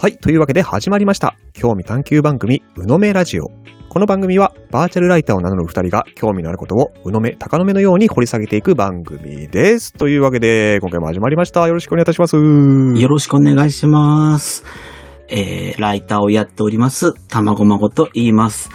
はい。というわけで始まりました。興味探求番組、うのめラジオ。この番組は、バーチャルライターを名乗る二人が興味のあることを、うのめ、高のめのように掘り下げていく番組です。というわけで、今回も始まりました。よろしくお願いいたします。よろしくお願いします。えー、ライターをやっております、たまごまごと言います。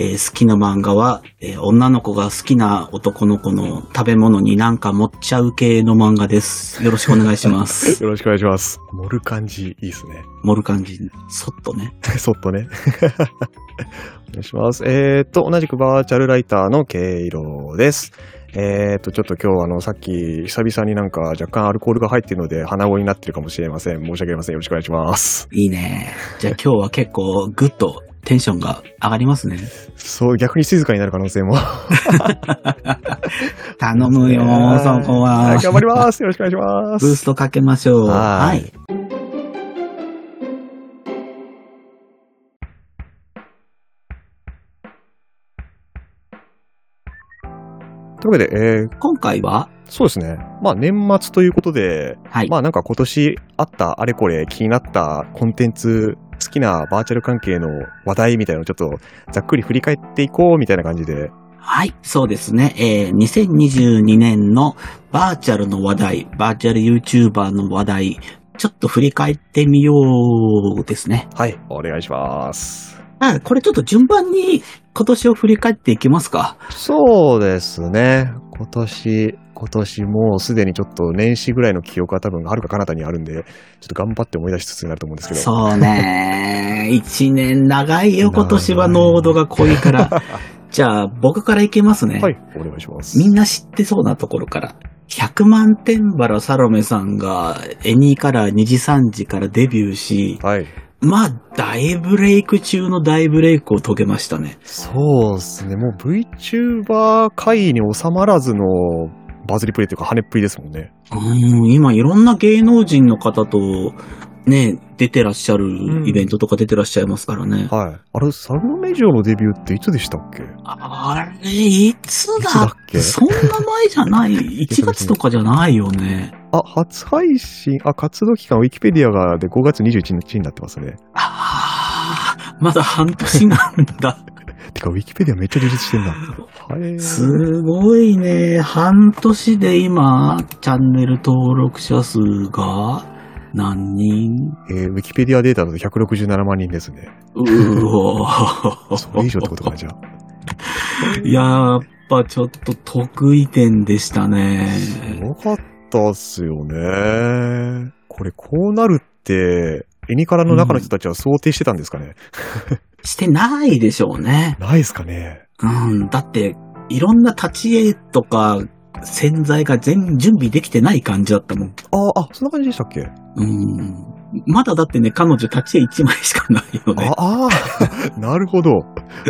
えー好きな漫画は、えー女の子が好きな男の子の食べ物になんか持っちゃう系の漫画です。よろしくお願いします。よろしくお願いします。盛る感じ、いいですね。盛る感じ、そっとね。そっとね。お願いします。えーっと、同じくバーチャルライターのケイロです。えーっと、ちょっと今日あの、さっき久々になんか若干アルコールが入っているので鼻声になってるかもしれません。申し訳ありません。よろしくお願いします。いいね。じゃあ今日は結構グッとテンションが上がりますね。そう、逆に静かになる可能性も。頼むよ、そこは。い頑張ります。よろしくお願いします。ブーストかけましょう。ははいい。というわけで、えー、今回は、そうですね。まあ年末ということで、はい。まあなんか今年あったあれこれ気になったコンテンツ、好きなバーチャル関係の話題みたいなのをちょっとざっくり振り返っていこうみたいな感じで。はい、そうですね。えー、2022年のバーチャルの話題、バーチャル YouTuber の話題、ちょっと振り返ってみようですね。はい。お願いします。あ、これちょっと順番に今年を振り返っていきますか。そうですね。今年、今年もうすでにちょっと年始ぐらいの記憶は多分はるか彼方にあるんで、ちょっと頑張って思い出しつつになると思うんですけど。そうね。一年長いよ、今年は濃度が濃いから。じゃあ、僕からいきますね。はい。お願いします。みんな知ってそうなところから。100万点バラサロメさんがエニーカラー2時3時からデビューし、はい。まあ、大ブレイク中の大ブレイクを遂げましたね。そうですね。もう VTuber 会に収まらずのバズりプレイというか跳ねっぷりですもんね。うん、今いろんな芸能人の方と、ね、出てらっしゃるイベントとか出てらっしゃいますからね。はい。あれ、サルメジョのデビューっていつでしたっけ？あれ、いつだいつだっけ？そんな前じゃない。1月とかじゃないよね。あ、初配信、あ、活動期間、ウィキペディアがで5月21日になってますね。ああ、まだ半年なんだ。てか、ウィキペディアめっちゃ充実してんだ。はい。すごいね。半年で今、チャンネル登録者数が何人？えーウィキペディアデータだと167万人ですね。うーお それ以上ってことかな、じゃあ。やっぱちょっと得意点でしたね。すごかったっすよね。これ、こうなるって、エニカラの中の人たちは想定してたんですかね、してないでしょうね。ないですかねうん。だって、いろんな立ち絵とか、洗剤が全準備できてない感じだったもん。ああ、そんな感じでしたっけ？うん。まだだってね、彼女立ち絵1枚しかないよね。ああ、なるほど。はい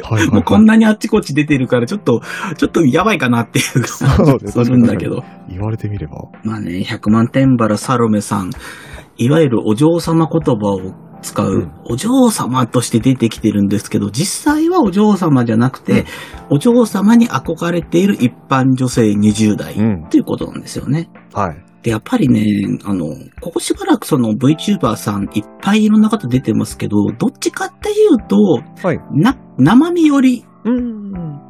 はい、はい。もうこんなにあっちこっち出てるから、ちょっと、ちょっとやばいかなっていう感じするんだけど。言われてみれば。まあね、100万点バラサロメさん、いわゆるお嬢様言葉を使う、うんお嬢様として出てきてるんですけど、実際はお嬢様じゃなくて、お嬢様に憧れている一般女性20代うん。ということなんですよね。はい。で、やっぱりね、あの、ここしばらくその VTuber さんいっぱいいろんな方出てますけど、どっちかっていうと、はい。な、生身より、うん。うん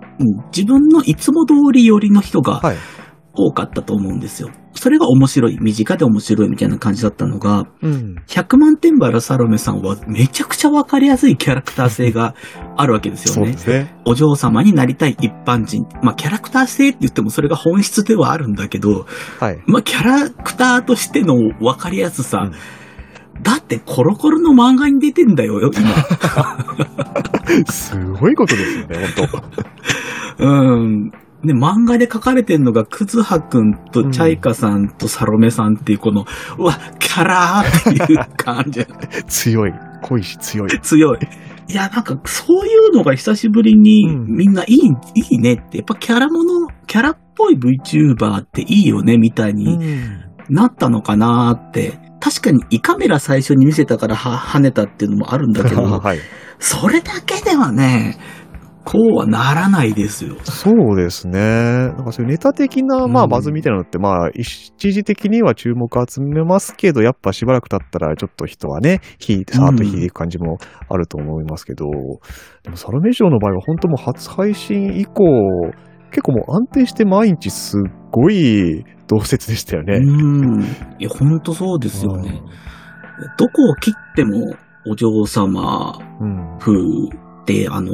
自分のいつも通りよりの人がはい。多かったと思うんですよ。それが面白い、身近で面白いみたいな感じだったのが、うん。100万点バラサロメさんはめちゃくちゃわかりやすいキャラクター性があるわけですよねね。お嬢様になりたい一般人。まあ、キャラクター性って言ってもそれが本質ではあるんだけど、はい。まあ、キャラクターとしてのわかりやすさ、うんだってコロコロの漫画に出てんだよ、今。すごいことですよね、本 うん。で、漫画で書かれてんのが、クズハくんとチャイカさんとサロメさんっていうこの、うわ、キャラーっていう感じ。当。強い。濃いし強い。強い。いや、なんか、そういうのが久しぶりにうんみんないい、いいねって、やっぱキャラもの、キャラっぽい VTuber っていいよね、みたいになったのかなって。確かに胃カメラ最初に見せたからは跳ねたっていうのもあるんだけど、はい。それだけではね、こうはならないですよ。そうですね。なんかそういうネタ的な、まあ、うんバズみたいなのって、まあ、一時的には注目を集めますけど、やっぱしばらく経ったら、ちょっと人はね、引いて、さーっと引いていく感じもあると思いますけど、でも、サロメ嬢の場合は、本当もう初配信以降、結構もう安定して毎日すっごい同説でしたよね。うん。いや、ほんとそうですよね。どこを切ってもお嬢様うん。あの、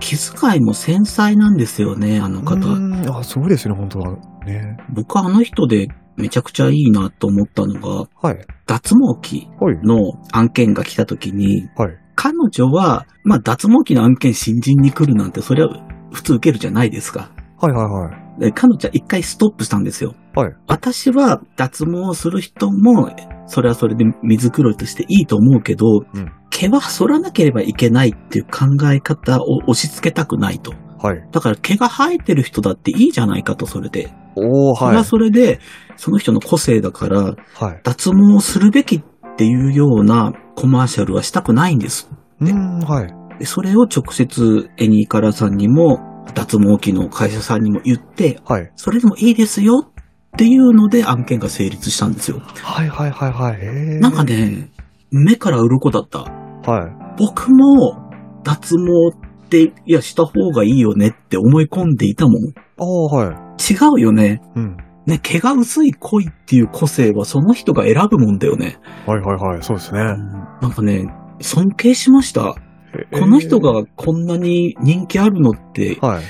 気遣いも繊細なんですよね、あの方。うんあ、そうですよね、本当は。ね。僕あの人でめちゃくちゃいいなと思ったのが、はい。脱毛器はい。の案件が来た時に、はい。彼女は、まあ脱毛器の案件新人に来るなんて、それは普通受けるじゃないですか。はいはいはい。で彼女は一回ストップしたんですよ。はい。私は脱毛をする人も、それはそれで水黒いとしていいと思うけど、うん毛は剃らなければいけないっていう考え方を押し付けたくないと。はい。だから毛が生えてる人だっていいじゃないかと、それで。おー、それはい。はそれで、その人の個性だから、はい。脱毛をするべきっていうようなコマーシャルはしたくないんです。うん、はい。でそれを直接エニーカラさんにも、脱毛器の会社さんにも言って、はい。それでもいいですよっていうので案件が成立したんですよ。はいはいはいはい。なんか。ね、目から鱗だった。はい。僕も脱毛って、いや、した方がいいよねって思い込んでいたもん。ああ、はい。違うよね。うん。ね、毛が薄い濃いっていう個性はその人が選ぶもんだよね。はいはいはい。そうですね。なんかね、尊敬しました。この人がこんなに人気あるのって、はい。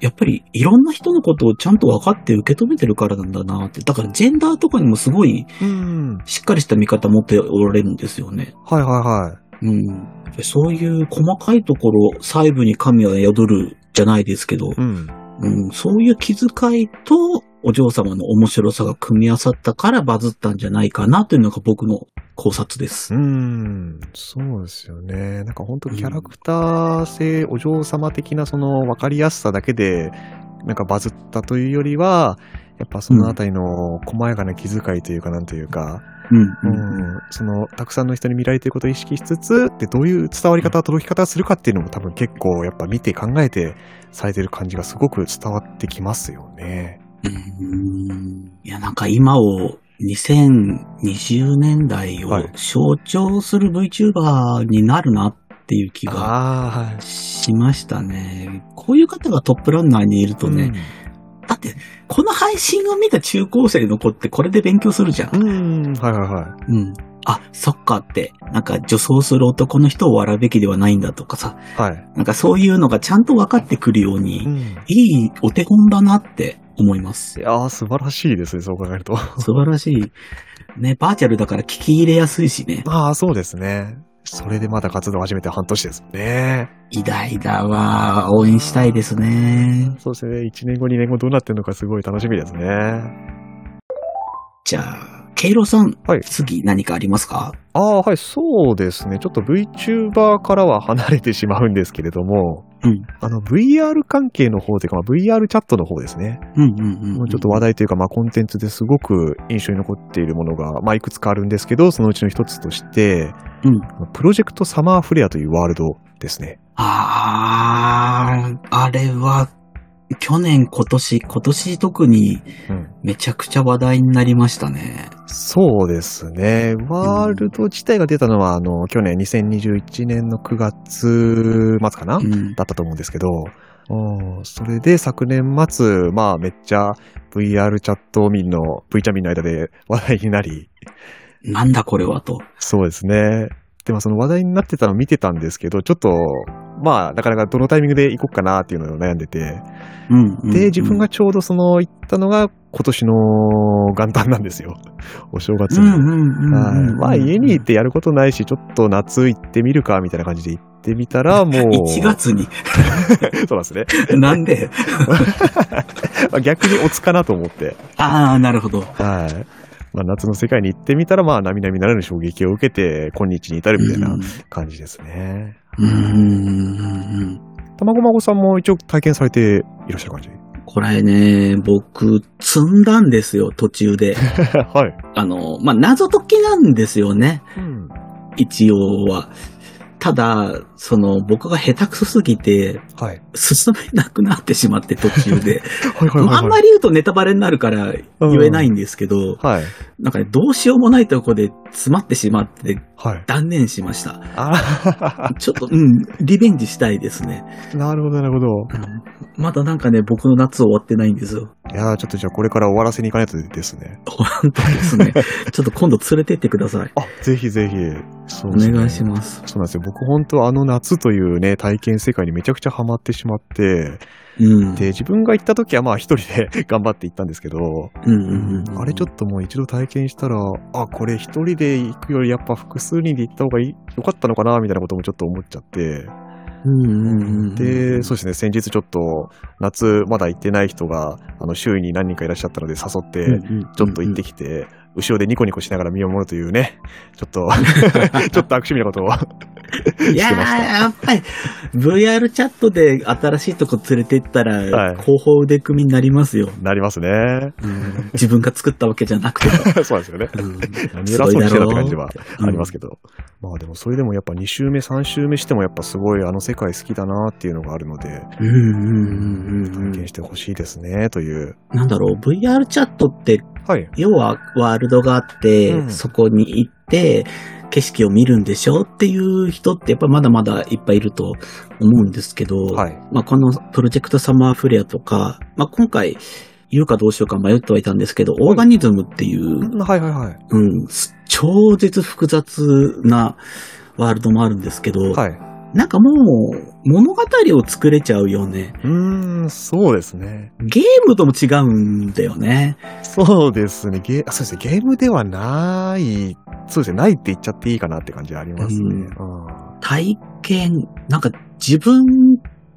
やっぱりいろんな人のことをちゃんと分かって受け止めてるからなんだなって。だからジェンダーとかにもすごいうん。しっかりした見方持っておられるんですよね。はいはいはい。うん。そういう細かいところ、細部に神は宿るじゃないですけど、うん。うん、そういう気遣いとお嬢様の面白さが組み合わさったからバズったんじゃないかなというのが僕の考察です。うん。そうですよね。なんか本当キャラクター性、お嬢様的なその分かりやすさだけで、なんかバズったというよりは、やっぱそのあたりの細やかな気遣いというかなんというか、うん。ううんん、その、たくさんの人に見られていることを意識しつつ、で、どういう伝わり方、届き方をするかっていうのも多分結構やっぱ見て考えてされてる感じがすごく伝わってきますよね。うんいや、なんか今を2020年代をはい象徴する VTuber になるなっていう気が。しましたね。こういう方がトップランナーにいるとね、だって、この配信を見た中高生の子ってこれで勉強するじゃん。うん。うん、はいはいはい。うん。あ、そっかって、なんか女装する男の人を笑うべきではないんだとかさ、はい。なんかそういうのがちゃんと分かってくるように、ん。いいお手本だなって思いますい。やー、素晴らしいですね、そう考えると。素晴らしい。ね、バーチャルだから聞き入れやすいしね。ああ、そうですね。それでまだ活動を始めて半年ですもんね。偉大だわ。応援したいですね。そうですね。1年後、2年後どうなってるのかすごい楽しみですね。じゃあ、ケイロさん、はい次何かありますか？ああ、はい、そうですね。ちょっと VTuber からは離れてしまうんですけれども、うん。あの、VR 関係の方というか、まあ VR チャットの方ですね。うんうんうん、もうちょっと話題というか、まあ、コンテンツですごく印象に残っているものが、まあ、いくつかあるんですけど、そのうちの一つとして、うん。プロジェクトサマーフレアというワールドですね。あー、あれは、去年、今年、今年特にうん。めちゃくちゃ話題になりましたね。そうですね。ワールド自体が出たのは、あの、去年2021年の9月末かな、うん。だったと思うんですけど、うんそれで昨年末、まあめっちゃ VR チャット民の、V チャ民の間で話題になり、なんだこれはと。そうですね。でもその話題になってたのを見てたんですけど、ちょっと、まあなかなかどのタイミングで行こうかなっていうのを悩んでて、うんうん、で、自分がちょうどその行ったのが今年の元旦なんですよ。お正月に。まあ家に行ってやることないし、ちょっと夏行ってみるか、みたいな感じで行ってみたら、もう。1月に。そうなんですね。なんで？まあ逆におつかなと思って。ああ、なるほど。はい。まあ夏の世界に行ってみたら、まあ並々ならぬ衝撃を受けて、今日に至るみたいな感じですね。うんうんうんうん。たまごまごさんも一応体験されていらっしゃる感じ？これね、僕、積んだんですよ、途中で。はい。あの、まあ、謎解きなんですよね。うん。一応は。ただ、その、僕が下手くそすぎて、はい。進めなくなってしまって途中で。はいはいはい、はい。まああんまり言うとネタバレになるから言えないんですけど、はい。なんかね、どうしようもないところで詰まってしまってはい。断念しました。あちょっと、うん、リベンジしたいですね。あ、なるほどなるほど。うんまだなんかね、僕の夏終わってないんですよ。いやーちょっとじゃあこれから終わらせに行かないとですね。本当ですね。ちょっと今度連れてってください。あ、ぜひぜひ。そおうですね願いします。そうなんですよ。僕本当あの夏というね、体験世界にめちゃくちゃハマってしまって、うん。で、自分が行った時はまあ一人で 頑張って行ったんですけど、うんうんうん。あれちょっともう一度体験したら、あ、これ一人で行くよりやっぱ複数人で行った方がいいよかったのかなみたいなこともちょっと思っちゃって。で、そうですね、先日ちょっと夏まだ行ってない人が、あの、周囲に何人かいらっしゃったので誘って、ちょっと行ってきて、後ろでニコニコしながら見守るというね、ちょっと、ちょっと悪趣味なことを いや。やっぱり、VR チャットで新しいとこ連れて行ったら、はい広報腕組みになりますよ。なりますね。自分が作ったわけじゃなくても。そうなんですよね。うん何偉そうにしてたって感じはうんありますけど。まあでもそれでもやっぱ2週目、3週目してもやっぱすごいあの世界好きだなっていうのがあるので、うんうんうんうんうん体験してほしいですね、という。なんだろう、VR チャットって、はい。要はワールドがあって、うんそこに行って、景色を見るんでしょっていう人ってやっぱまだまだいっぱいいると思うんですけど、はい。まあこのプロジェクトサマーフレアとか、まあ今回言うかどうしようか迷ってはいたんですけど、オーガニズムっていう、はいはいはい。うん、超絶複雑なワールドもあるんですけど、はい。なんかもう物語を作れちゃうよね。うーん、そうですね。ゲームとも違うんだよね。そうですね。ゲそうですね。ゲームではない、そうですね。ないって言っちゃっていいかなって感じありますね。うんうん体験、なんか自分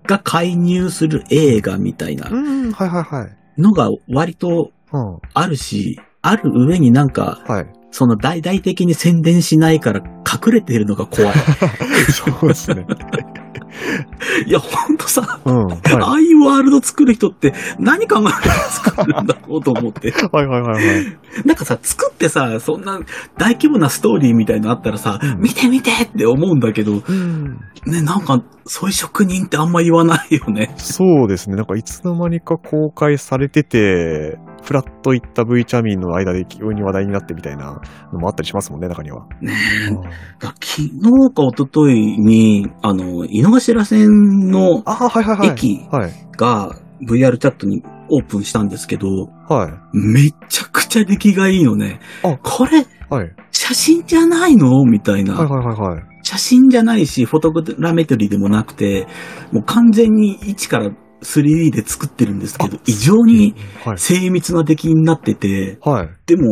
が介入する映画みたいなうん、はいはいはい。のが割とうん。あるし、ある上になんか、はい。その大々的に宣伝しないから隠れてるのが怖い。そうですね。いや、ほんとさ、うん。はい。ああいうワールド作る人って何考えて作るんだろうと思って。はいはいはいはい。なんかさ、作ってさ、そんな大規模なストーリーみたいなのあったらさ、うん見て見てって思うんだけど、うん。ね、なんか、そういう職人ってあんま言わないよね。そうですね。なんかいつの間にか公開されてて、フラッと行った V チャミンの間で急に話題になってみたいなのもあったりしますもんね、中には。ねえ。だから昨日か一昨日に、あの、井の頭線のああ、はいはいはい。駅はい。が VR チャットにオープンしたんですけど、はい。めちゃくちゃ出来がいいのね。あこれ、はい。写真じゃないの？みたいな。はいはいはいはい。写真じゃないし、フォトグラメトリーでもなくて、もう完全に1から 3D で作ってるんですけどあ、異常にはい。精密な出来になってて、はい。でも、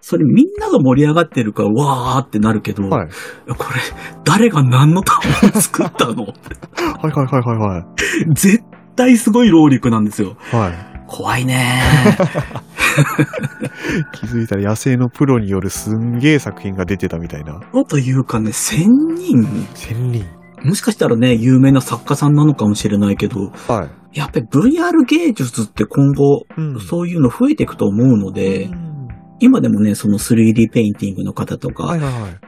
それみんなが盛り上がってるから、わーってなるけど、はい。これ、誰が何のために作ったの？はいはいはいはいはい。絶対すごい労力なんですよ。はい。怖いね 気づいたら野生のプロによるすんげえ作品が出てたみたいな。ー。というかね、千人、千人。もしかしたらね、有名な作家さんなのかもしれないけど、はい。やっぱり VR 芸術って今後、うんそういうの増えていくと思うので、うん今でもね、その 3D ペインティングの方とかは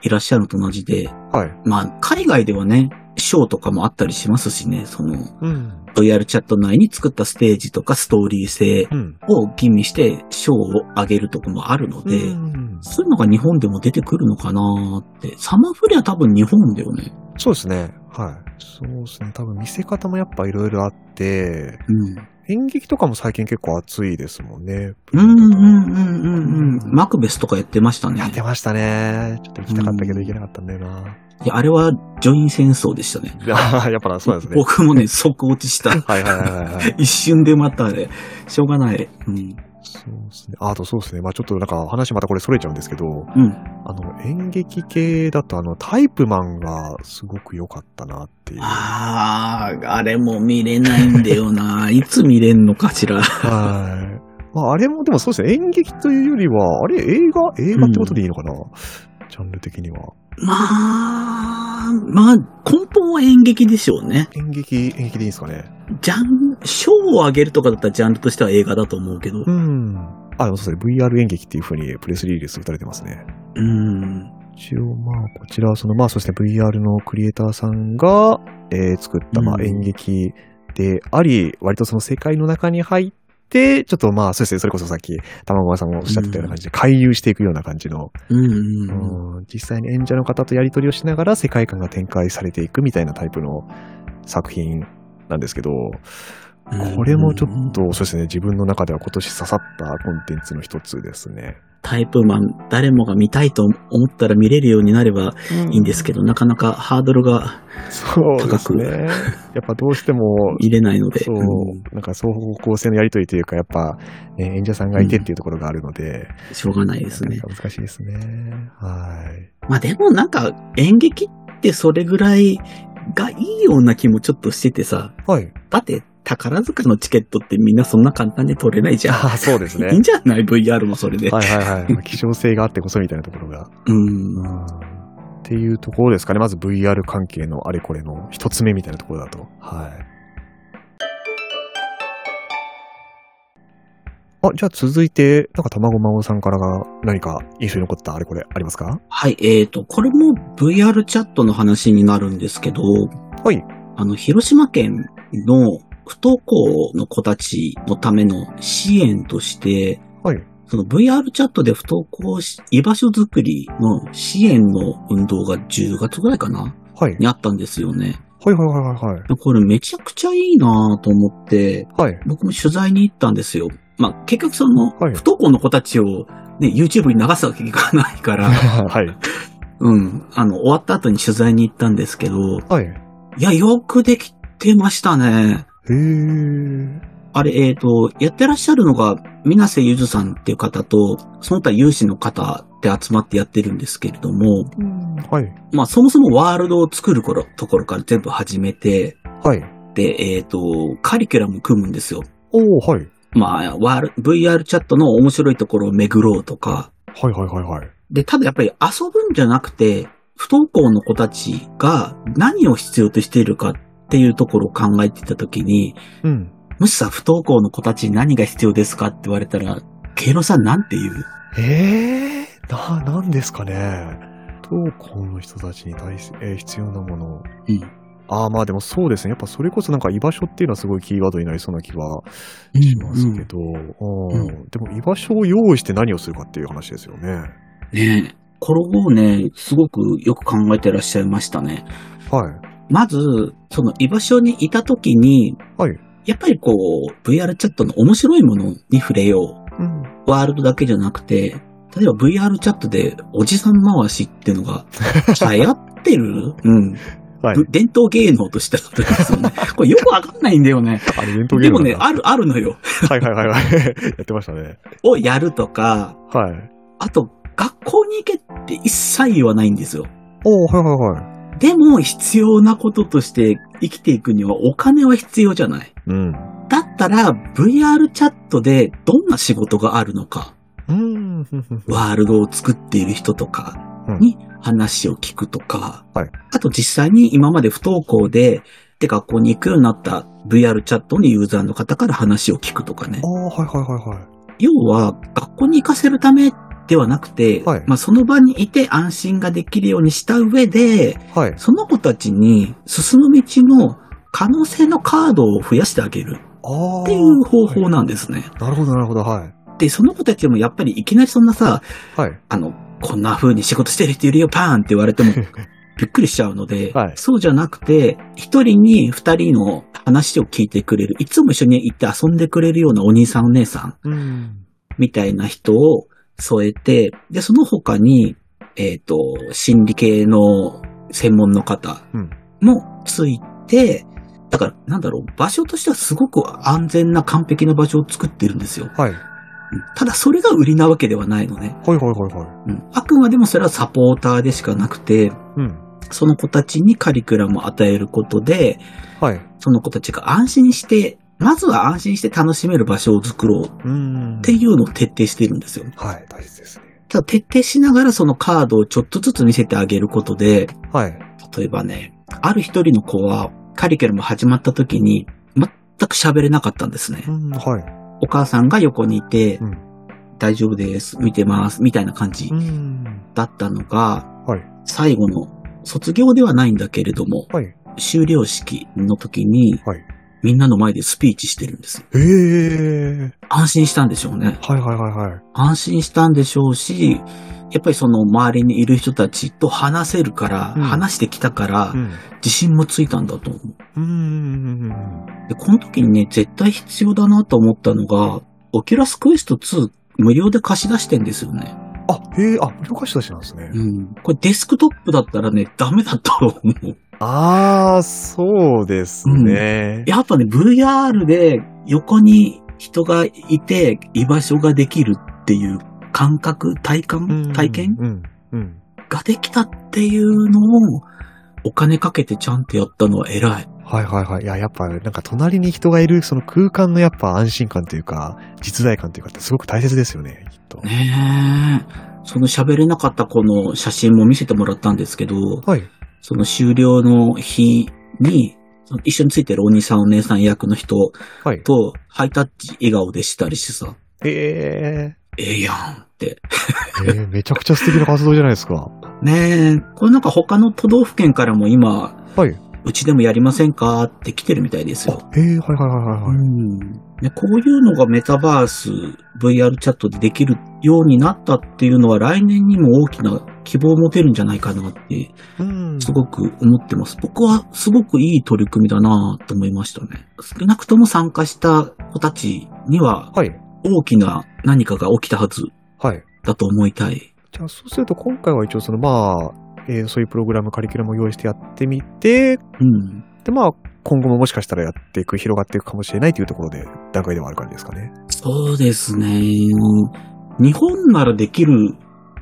いらっしゃるのと同じで、はい。まあ、海外ではね、ショーとかもあったりしますしね、その、うん。VR チャット内に作ったステージとかストーリー性うん。を吟味して賞を上げるとこもあるので、うんそういうのが日本でも出てくるのかなーって。サマーフレア多分日本だよね。そうですね。はい。そうですね。多分見せ方もやっぱいろいろあって、うん。演劇とかも最近結構熱いですもんね。うんうんうんうんうん。マクベスとかやってましたね。やってましたね。ちょっと行きたかったけど行けなかったんだよな。いや、あれはジョイン戦争でしたね。ああ、やっぱそうですね。僕もね、即落ちした。はいはいはいはいはい。一瞬でまたね、しょうがない。うん。そうですね。ああとそうですね。まあちょっとなんか話またこれそれちゃうんですけど、うん。あの演劇系だとあのタイプマンがすごく良かったなっていう。あー、あれも見れないんだよな。いつ見れんのかしら。はい。まああれもでもそうですね。演劇というよりは、あれ映画？映画ってことでいいのかな、ジャンル的には。まあ、まあ、根本は演劇でしょうね。演劇、演劇でいいんですかね？ジャン、賞を上げるとかだったらジャンルとしては映画だと思うけど。うん。あ、でもそうですね。VR 演劇っていう風にプレスリリース打たれてますね。うん。一応まあ、こちらはその、まあ、そして VR のクリエイターさんが、えー作った、まあ、うん演劇であり、割とその世界の中に入って、ちょっとまあ、そうですね、それこそさっき、玉川さんがおっしゃってたような感じで、回遊していくような感じの、うんうんうん。うん。実際に演者の方とやり取りをしながら世界観が展開されていくみたいなタイプの作品なんですけど、これもちょっと、そうですね、自分の中では今年刺さったコンテンツの一つですね。タイプマン、誰もが見たいと思ったら見れるようになればいいんですけど、なかなかハードルがそうですね。やっぱどうしても、見れないので。そう、なんか双方向性のやりとりというか、やっぱ、ね、演者さんがいてっていうところがあるので、しょうがないですね難しいですね。はい。まあでもなんか演劇ってそれぐらいがいいような気もちょっとしててさ、はい。だって宝塚のチケットってみんなそんな簡単に取れないじゃん。ああ、そうですね。いいんじゃない ?VR もそれで。はいはいはい。希少性があってこそみたいなところが。うん。っていうところですかね。まず VR 関係のあれこれの一つ目みたいなところだと。はい。あ、じゃあ続いて、なんか卵まおさんからが何か印象に残ったあれこれありますか？はい、えーと、これも VR チャットの話になるんですけど、はい。あの、広島県の不登校の子たちのための支援として、はい。その VR チャットで不登校し居場所づくりの支援の運動が10月ぐらいかなはい。にあったんですよね。はいはいはいはいはい。これめちゃくちゃいいなと思って、はい。僕も取材に行ったんですよ。まあ、結局その、はい不登校の子たちをね、YouTube に流すわけにいかないから、はい。うん、あの、終わった後に取材に行ったんですけど、はい。いや、よくできてましたね。へー。あれ、えっ、と、やってらっしゃるのが、水瀬ゆずさんっていう方と、その他有志の方で集まってやってるんですけれども、はい。まあ、そもそもワールドを作る頃ところから全部始めて、はい。で、えっ、と、カリキュラム組むんですよ。おー、はい。まあ、ワール VR チャットの面白いところを巡ろうとか、はいはいはいはい。で、ただやっぱり遊ぶんじゃなくて、不登校の子たちが何を必要としているかっていうところを考えていたときに、うん。もしさ、不登校の子たちに何が必要ですかって言われたら、ケイロさんなんて言う？ええー、な、なんですかね？不登校の人たちに対し、えー必要なもの。うん。ああ、まあでもそうですね。やっぱそれこそなんか居場所っていうのはすごいキーワードになりそうな気はしますけど、うんうんでも居場所を用意して何をするかっていう話ですよね。ねえ。これをね、すごくよく考えてらっしゃいましたね。はい。まず、その居場所にいたときに、はい。やっぱりこう、VR チャットの面白いものに触れよう。うん。ワールドだけじゃなくて、例えば VR チャットでおじさん回しっていうのが流行ってる？うん。はい。ぶ伝統芸能としてあるんですよね。これよくわかんないんだよね。あれ、伝統芸能でもね、ある、あるのよ。はいはいはいはい。やってましたね。をやるとか、はい。あと、学校に行けって一切言わないんですよ。おー、はいはいはい。でも、必要なこととして生きていくにはお金は必要じゃない。うん。だったら、VR チャットでどんな仕事があるのか、うん。ワールドを作っている人とかうんに話を聞くとか、はいあと実際に今まで不登校で、で学校に行くようになった VR チャットのユーザーの方から話を聞くとかねあ。あ、はいはいはいはい。要は、学校に行かせるためではなくて、はいまあその場にいて安心ができるようにした上で、はい。その子たちに進む道の可能性のカードを増やしてあげる。っていう方法なんですね。なるほどなるほど、はい。で、その子たちもやっぱりいきなりそんなさ、はい。あの、こんな風に仕事してる人いるよ、パーンって言われても びっくりしちゃうので、はいそうじゃなくて、一人に二人の話を聞いてくれる、いつも一緒に行って遊んでくれるようなお兄さんお姉さん。みたいな人を添えて、で、その他に、えっ、と、心理系の専門の方うんもついて、だから、なんだろう、場所としてはすごく安全な完璧な場所を作ってるんですよ。はい。うんただ、それが売りなわけではないのね。はいはいはいはい。うんあくまでもそれはサポーターでしかなくて、うん。その子たちにカリキュラムを与えることで、はい。その子たちが安心して、まずは安心して楽しめる場所を作ろうっうん。ていうのを徹底しているんですよ。はい、大切ですね。ただ徹底しながらそのカードをちょっとずつ見せてあげることで、はい。例えばね、ある一人の子はカリキュラム始まった時に全く喋れなかったんですねう。ん、はい。お母さんが横にいて、うん大丈夫です、見てます、みたいな感じうん。だったのが、はい。最後の卒業ではないんだけれども、はい。修了式の時に、はい。みんなの前でスピーチしてるんですよ。ええ安心したんでしょうね。はいはいはいはい。安心したんでしょうし、やっぱりその周りにいる人たちと話せるから、うん話してきたから、うん。自信もついたんだと思う。うーん。で、この時にね、絶対必要だなと思ったのが、オキュラスクエスト2無料で貸し出してんですよね。あ、へえ、あ、無料貸し出しなんですね。うん。これデスクトップだったらね、ダメだと思う。ああ、そうですね。やっぱね、VR で横に人がいて居場所ができるっていう感覚、体感、体験うん。うん。ができたっていうのをお金かけてちゃんとやったのは偉い。はいはいはい。いや、やっぱ、なんか隣に人がいる、その空間のやっぱ安心感というか、実在感というかってすごく大切ですよね、きっと。ねえ。その喋れなかった子の写真も見せてもらったんですけど、はい。その終了の日に、一緒についてるお兄さんお姉さん役の人はい。とハイタッチ笑顔でしたりしてさ、えええやんって。えー、めちゃくちゃ素敵な活動じゃないですか。ねえ、これなんか他の都道府県からも今、はい。うちでもやりませんかって来てるみたいですよ。え、はいはいはいはいはい。うんね、こういうのがメタバース、VR チャットでできるようになったっていうのは来年にも大きな希望を持てるんじゃないかなって、うん。すごく思ってます。僕はすごくいい取り組みだなと思いましたね。少なくとも参加した子たちにははい。大きな何かが起きたはずはい。だと思いたい。じゃあ、そうすると今回は一応その、まあ、えーそういうプログラム、カリキュラムを用意してやってみて、うん。で、まあ、今後ももしかしたらやっていく、広がっていくかもしれないというところで、段階ではある感じですかね。そうですね。日本ならできる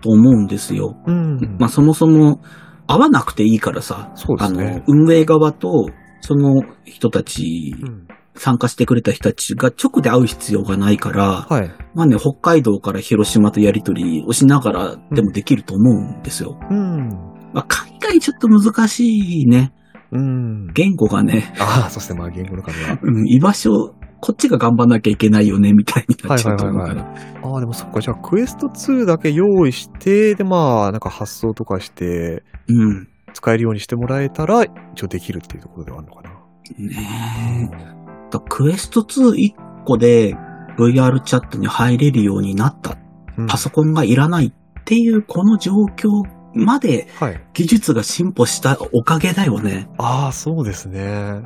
と思うんですよ。うんまあそもそも会わなくていいからさ、あのそうですね、。運営側とその人たち、うん参加してくれた人たちが直で会う必要がないから、はい。まあね、北海道から広島とやりとりをしながらでもできると思うんですよ。うん。まあ海外ちょっと難しいね。うん。言語がね、ああ、そしてまあ、言語の壁は。うん、居場所、こっちが頑張んなきゃいけないよね、みたいになっちゃうと思うかはいはいら。ああ、でもそっか。じゃあ、クエスト2だけ用意して、で、まあ、なんか発送とかして、うん。使えるようにしてもらえたら、一応できるっていうところではあるのかな。ねえ。だクエスト2 1個で VR チャットに入れるようになった。うんパソコンがいらないっていうこの状況まではい。技術が進歩したおかげだよね。ああ、そうですね。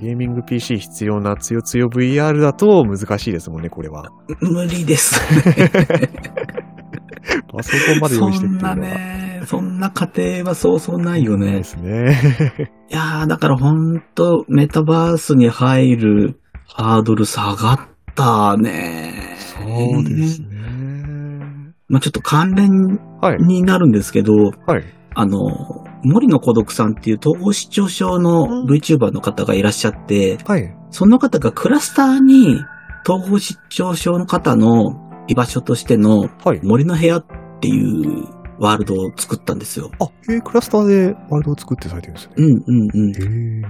ゲーミング PC 必要なつよつよ VR だと難しいですもんね、これは。無理ですね。パソコンまで用意してっていうのは。そんなね、そんな過程はそうそうないよねで。すね。いやー、だからほんとメタバースに入るハードル下がったね。そうですね。まあちょっと関連はい。になるんですけど、はい。あの、森の孤独さんっていう統合失調症のうん VTuber の方がいらっしゃって、はい。その方がクラスターに統合失調症の方の居場所としてのはい。森の部屋っていうワールドを作ったんですよ。あ、えー、クラスターでワールドを作ってされてるんですね。うんうんうん。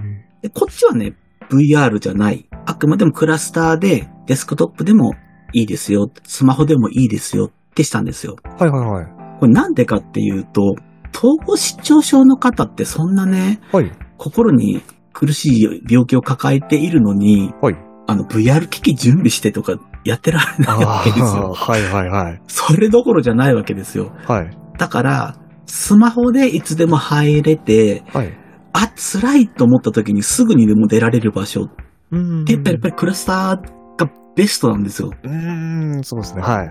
でこっちはね、VR じゃない。あくまでもクラスターでデスクトップでもいいですよ。スマホでもいいですよってしたんですよ。はいはいはい。これなんでかっていうと、統合失調症の方ってそんなね、はい。心に苦しい病気を抱えているのに、はい。あの VR 機器準備してとかやってられないわけですあよ。ーはいはいはい。それどころじゃないわけですよ。はい。だから、スマホでいつでも入れて、はい。あ、辛いと思った時にすぐにでも出られる場所っうんて、やっぱりクラスターがベストなんですよ。うーん、そうですね。はい。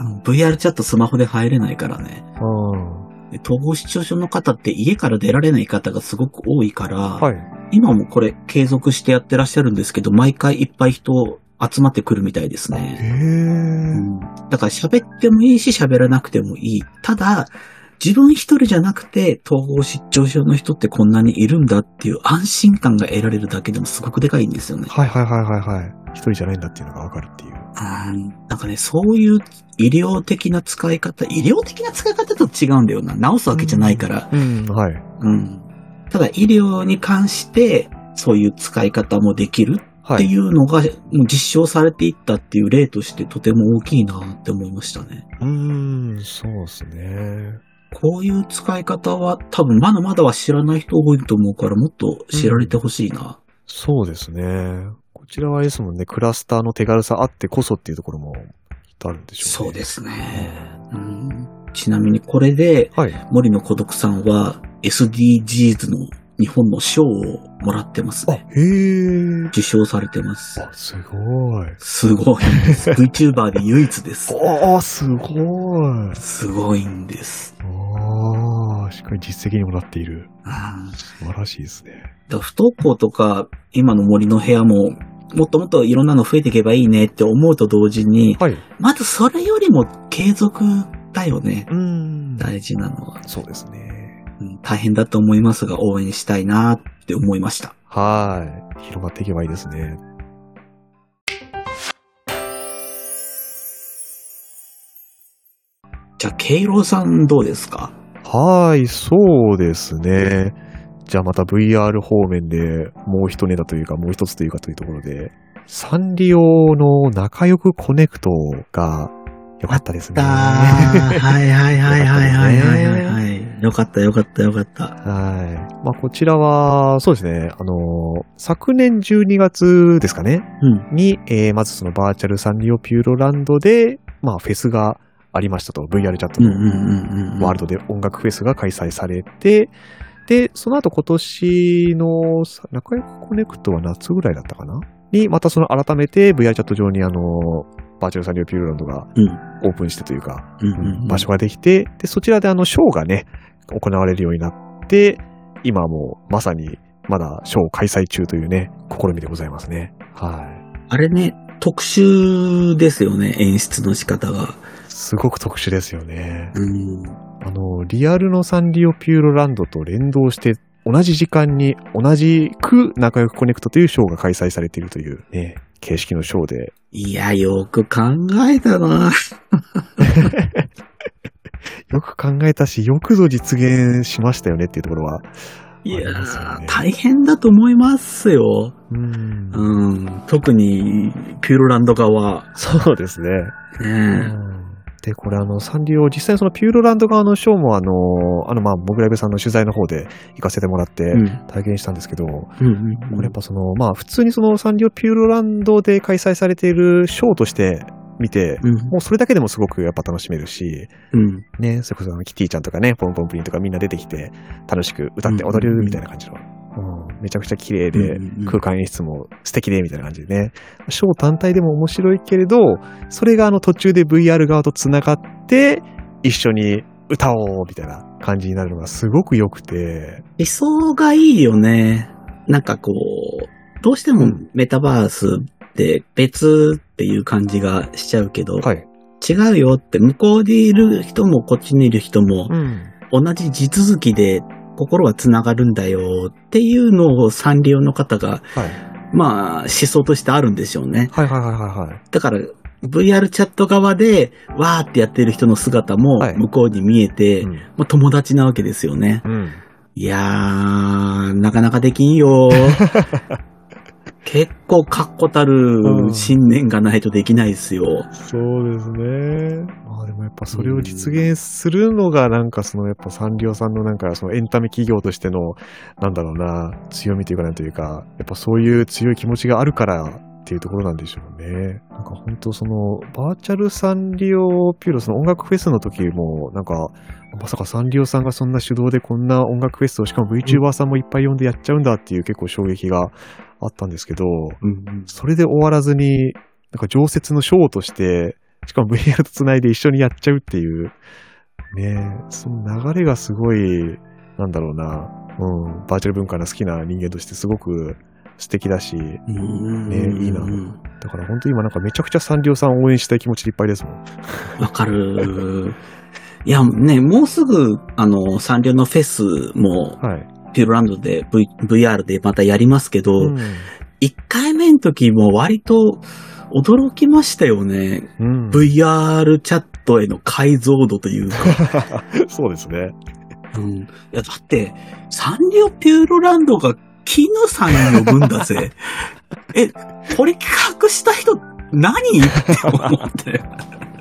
あの VR チャットスマホで入れないからね。うん。で統合失調症の方って家から出られない方がすごく多いから、はい。今もこれ継続してやってらっしゃるんですけど、毎回いっぱい人集まってくるみたいですへね。え。うんだから喋ってもいいし喋らなくてもいい。ただ、自分一人じゃなくて統合失調症の人ってこんなにいるんだっていう安心感が得られるだけでもすごくでかいんですよね。はいはいはいはいはい。一人じゃないんだっていうのがわかるっていう。うんなんかね、そういう医療的な使い方、医療的な使い方と違うんだよな。治すわけじゃないから。うん、はい。うん。ただ医療に関して、そういう使い方もできるってはい。いうのが、実証されていったっていう例としてとても大きいなって思いましたね。うーん、そうですね。こういう使い方は多分まだまだは知らない人多いと思うからもっと知られてほしいな。そうですね。こちらはあれですもんね、クラスターの手軽さあってこそっていうところもきっとあるんでしょうね。そうですね。うん、ちなみにこれではい。森の孤独さんは SDGs の日本の賞をもらってますあ、ね。へえ。受賞されてます。あ、すごい。すごいんです。VTuber で唯一です。ああ、すごい。すごいんです。ああ、しっかり実績にもなっている。うん素晴らしいですね。不登校とか、今の森の部屋も、もっともっといろんなの増えていけばいいねって思うと同時に、はい。まずそれよりも継続だよね。うん大事なのは、そうですね。うん大変だと思いますが応援したいなって思いました。はい。広がっていけばいいですね。じゃあ、ケイロウさんどうですか？はい、そうですね。じゃあまた VR 方面でもう一ネタというか、もう一つというかというところで、サンリオの仲良くコネクトが良かったですね。はいはいはいはいはいはいはい。よかったよかったよかった。はい。まあこちらは、そうですね、あの、昨年12月ですかね、うん、に、えー、まずそのバーチャルサンリオピューロランドで、まあフェスがありましたと、VR チャットのワールドで音楽フェスが開催されて、で、その後今年のさ仲良くコネクトは夏ぐらいだったかな？に、またその改めて VR チャット上にあの、バーチャルサンリオピューロランドがうん。オープンしてというか。場所ができて、で、そちらであの、ショーがね、行われるようになって、今はもうまさにまだショー開催中というね、試みでございますね。はい。あれね、特殊ですよね、演出の仕方が。すごく特殊ですよね。うん。あの、リアルのサンリオピューロランドと連動して、同じ時間に同じく仲良くコネクトというショーが開催されているというね、形式のショーで、いや、よく考えたな。よく考えたし、よくぞ実現しましたよねっていうところは。いやありますよね大変だと思いますよ。うん。うん。特に、ピューロランド側。そうですね。ねで、これあの、サンリオ、実際そのピューロランド側のショーもあの、あの、まあ、モグライブさんの取材の方で行かせてもらってうん。体験したんですけど、こうんうん。れやっぱその、まあ、普通にそのサンリオピューロランドで開催されているショーとして見て、うん。もうそれだけでもすごくやっぱ楽しめるし、うん。ね、それこそあのキティちゃんとかね、ポンポンプリンとかみんな出てきて、楽しく歌って踊れるみたいな感じの、うん、めちゃくちゃ綺麗で、空間演出も素敵で、みたいな感じでね。ショー単体でも面白いけれど、それがあの途中で VR 側と繋がって、一緒に歌おう、みたいな感じになるのがすごく良くて、理想がいいよね。なんかこう、どうしてもメタバースって別っていう感じがしちゃうけど、はい。違うよって、向こうでいる人もこっちにいる人も、うん。同じ地続きで心は繋がるんだよっていうのをサンリオの方が、はい。まあ思想としてあるんでしょうね。はいはいはいはいはい。だから VR チャット側でわーってやってる人の姿もはい向こうに見えて、うん。まあ、友達なわけですよね。うん。いやー、なかなかできんよ。結構確固たる信念がないとできないですよ。そうですね。まあでもやっぱそれを実現するのがなんかそのやっぱサンリオさんのなんかそのエンタメ企業としてのなんだろうな強みというかなんというかやっぱそういう強い気持ちがあるからっていうところなんでしょうね。なんか本当そのバーチャルサンリオピューロその音楽フェスの時もなんかまさかサンリオさんがそんな主導でこんな音楽フェスをしかも VTuber さんもいっぱい呼んでやっちゃうんだっていう結構衝撃があったんですけど、うんそれで終わらずに、なんか常設のショーとして、しかも VR と繋いで一緒にやっちゃうっていう、ねえその流れがすごい、なんだろうな、うん、バーチャル文化の好きな人間としてすごく素敵だし、うんねいいなだから本当に今なんかめちゃくちゃサンリオさんを応援したい気持ちでいっぱいですもん。わかる。いや、ね、もうすぐ、あの、サンリオのフェスも、はい。ピューロランドで、v、VR でまたやりますけど、うん1回目の時も割と驚きましたよね。うん、VR チャットへの解像度というか。そうですね。うん、いや、だって、サンリオピューロランドがキヌさん呼ぶんだぜ。え、これ企画した人何？って思って。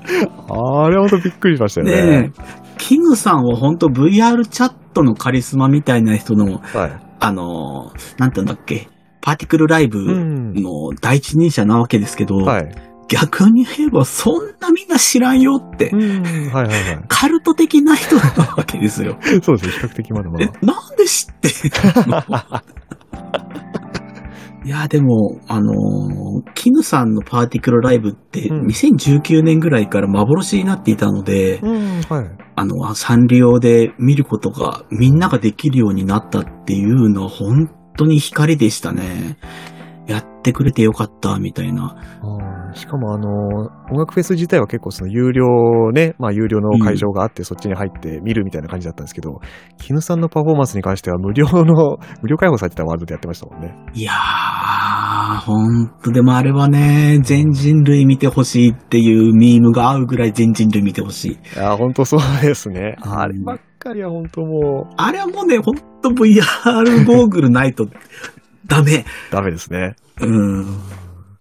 あれほんとびっくりしましたよね。ねえ。キヌさんは本当 VR チャットのカリスマみたいな人の、はい。あのー、なんて言うんだっけ、パーティクルライブうん。の第一人者なわけですけど、はい。逆に言えばそんなみんな知らんよって、うん。はいはいはカルト的な人なわけですよ。い。そうですね。比較的まだまえだ。、なんで知って いや、でも、あのーキヌさんのパーティクルライブってうん2019年ぐらいから幻になっていたので、うん。はい。あの、サンリオで見ることがみんなができるようになったっていうのは本当に光でしたね。やってくれてよかった、みたいな。しかもあの、音楽フェス自体は結構その有料ね、まあ有料の会場があってそっちに入って見るみたいな感じだったんですけど、キヌさんのパフォーマンスに関しては無料の、無料開放されてたワールドでやってましたもんね。いやー、ほんと、でもあれはね、全人類見てほしいっていうミームが合うぐらい全人類見てほしい。いやー、ほんとそうですね。うんあればっかりは本当もう、あれはもうね、ほんと VR ゴーグルないとダメ。ダメですね。うん。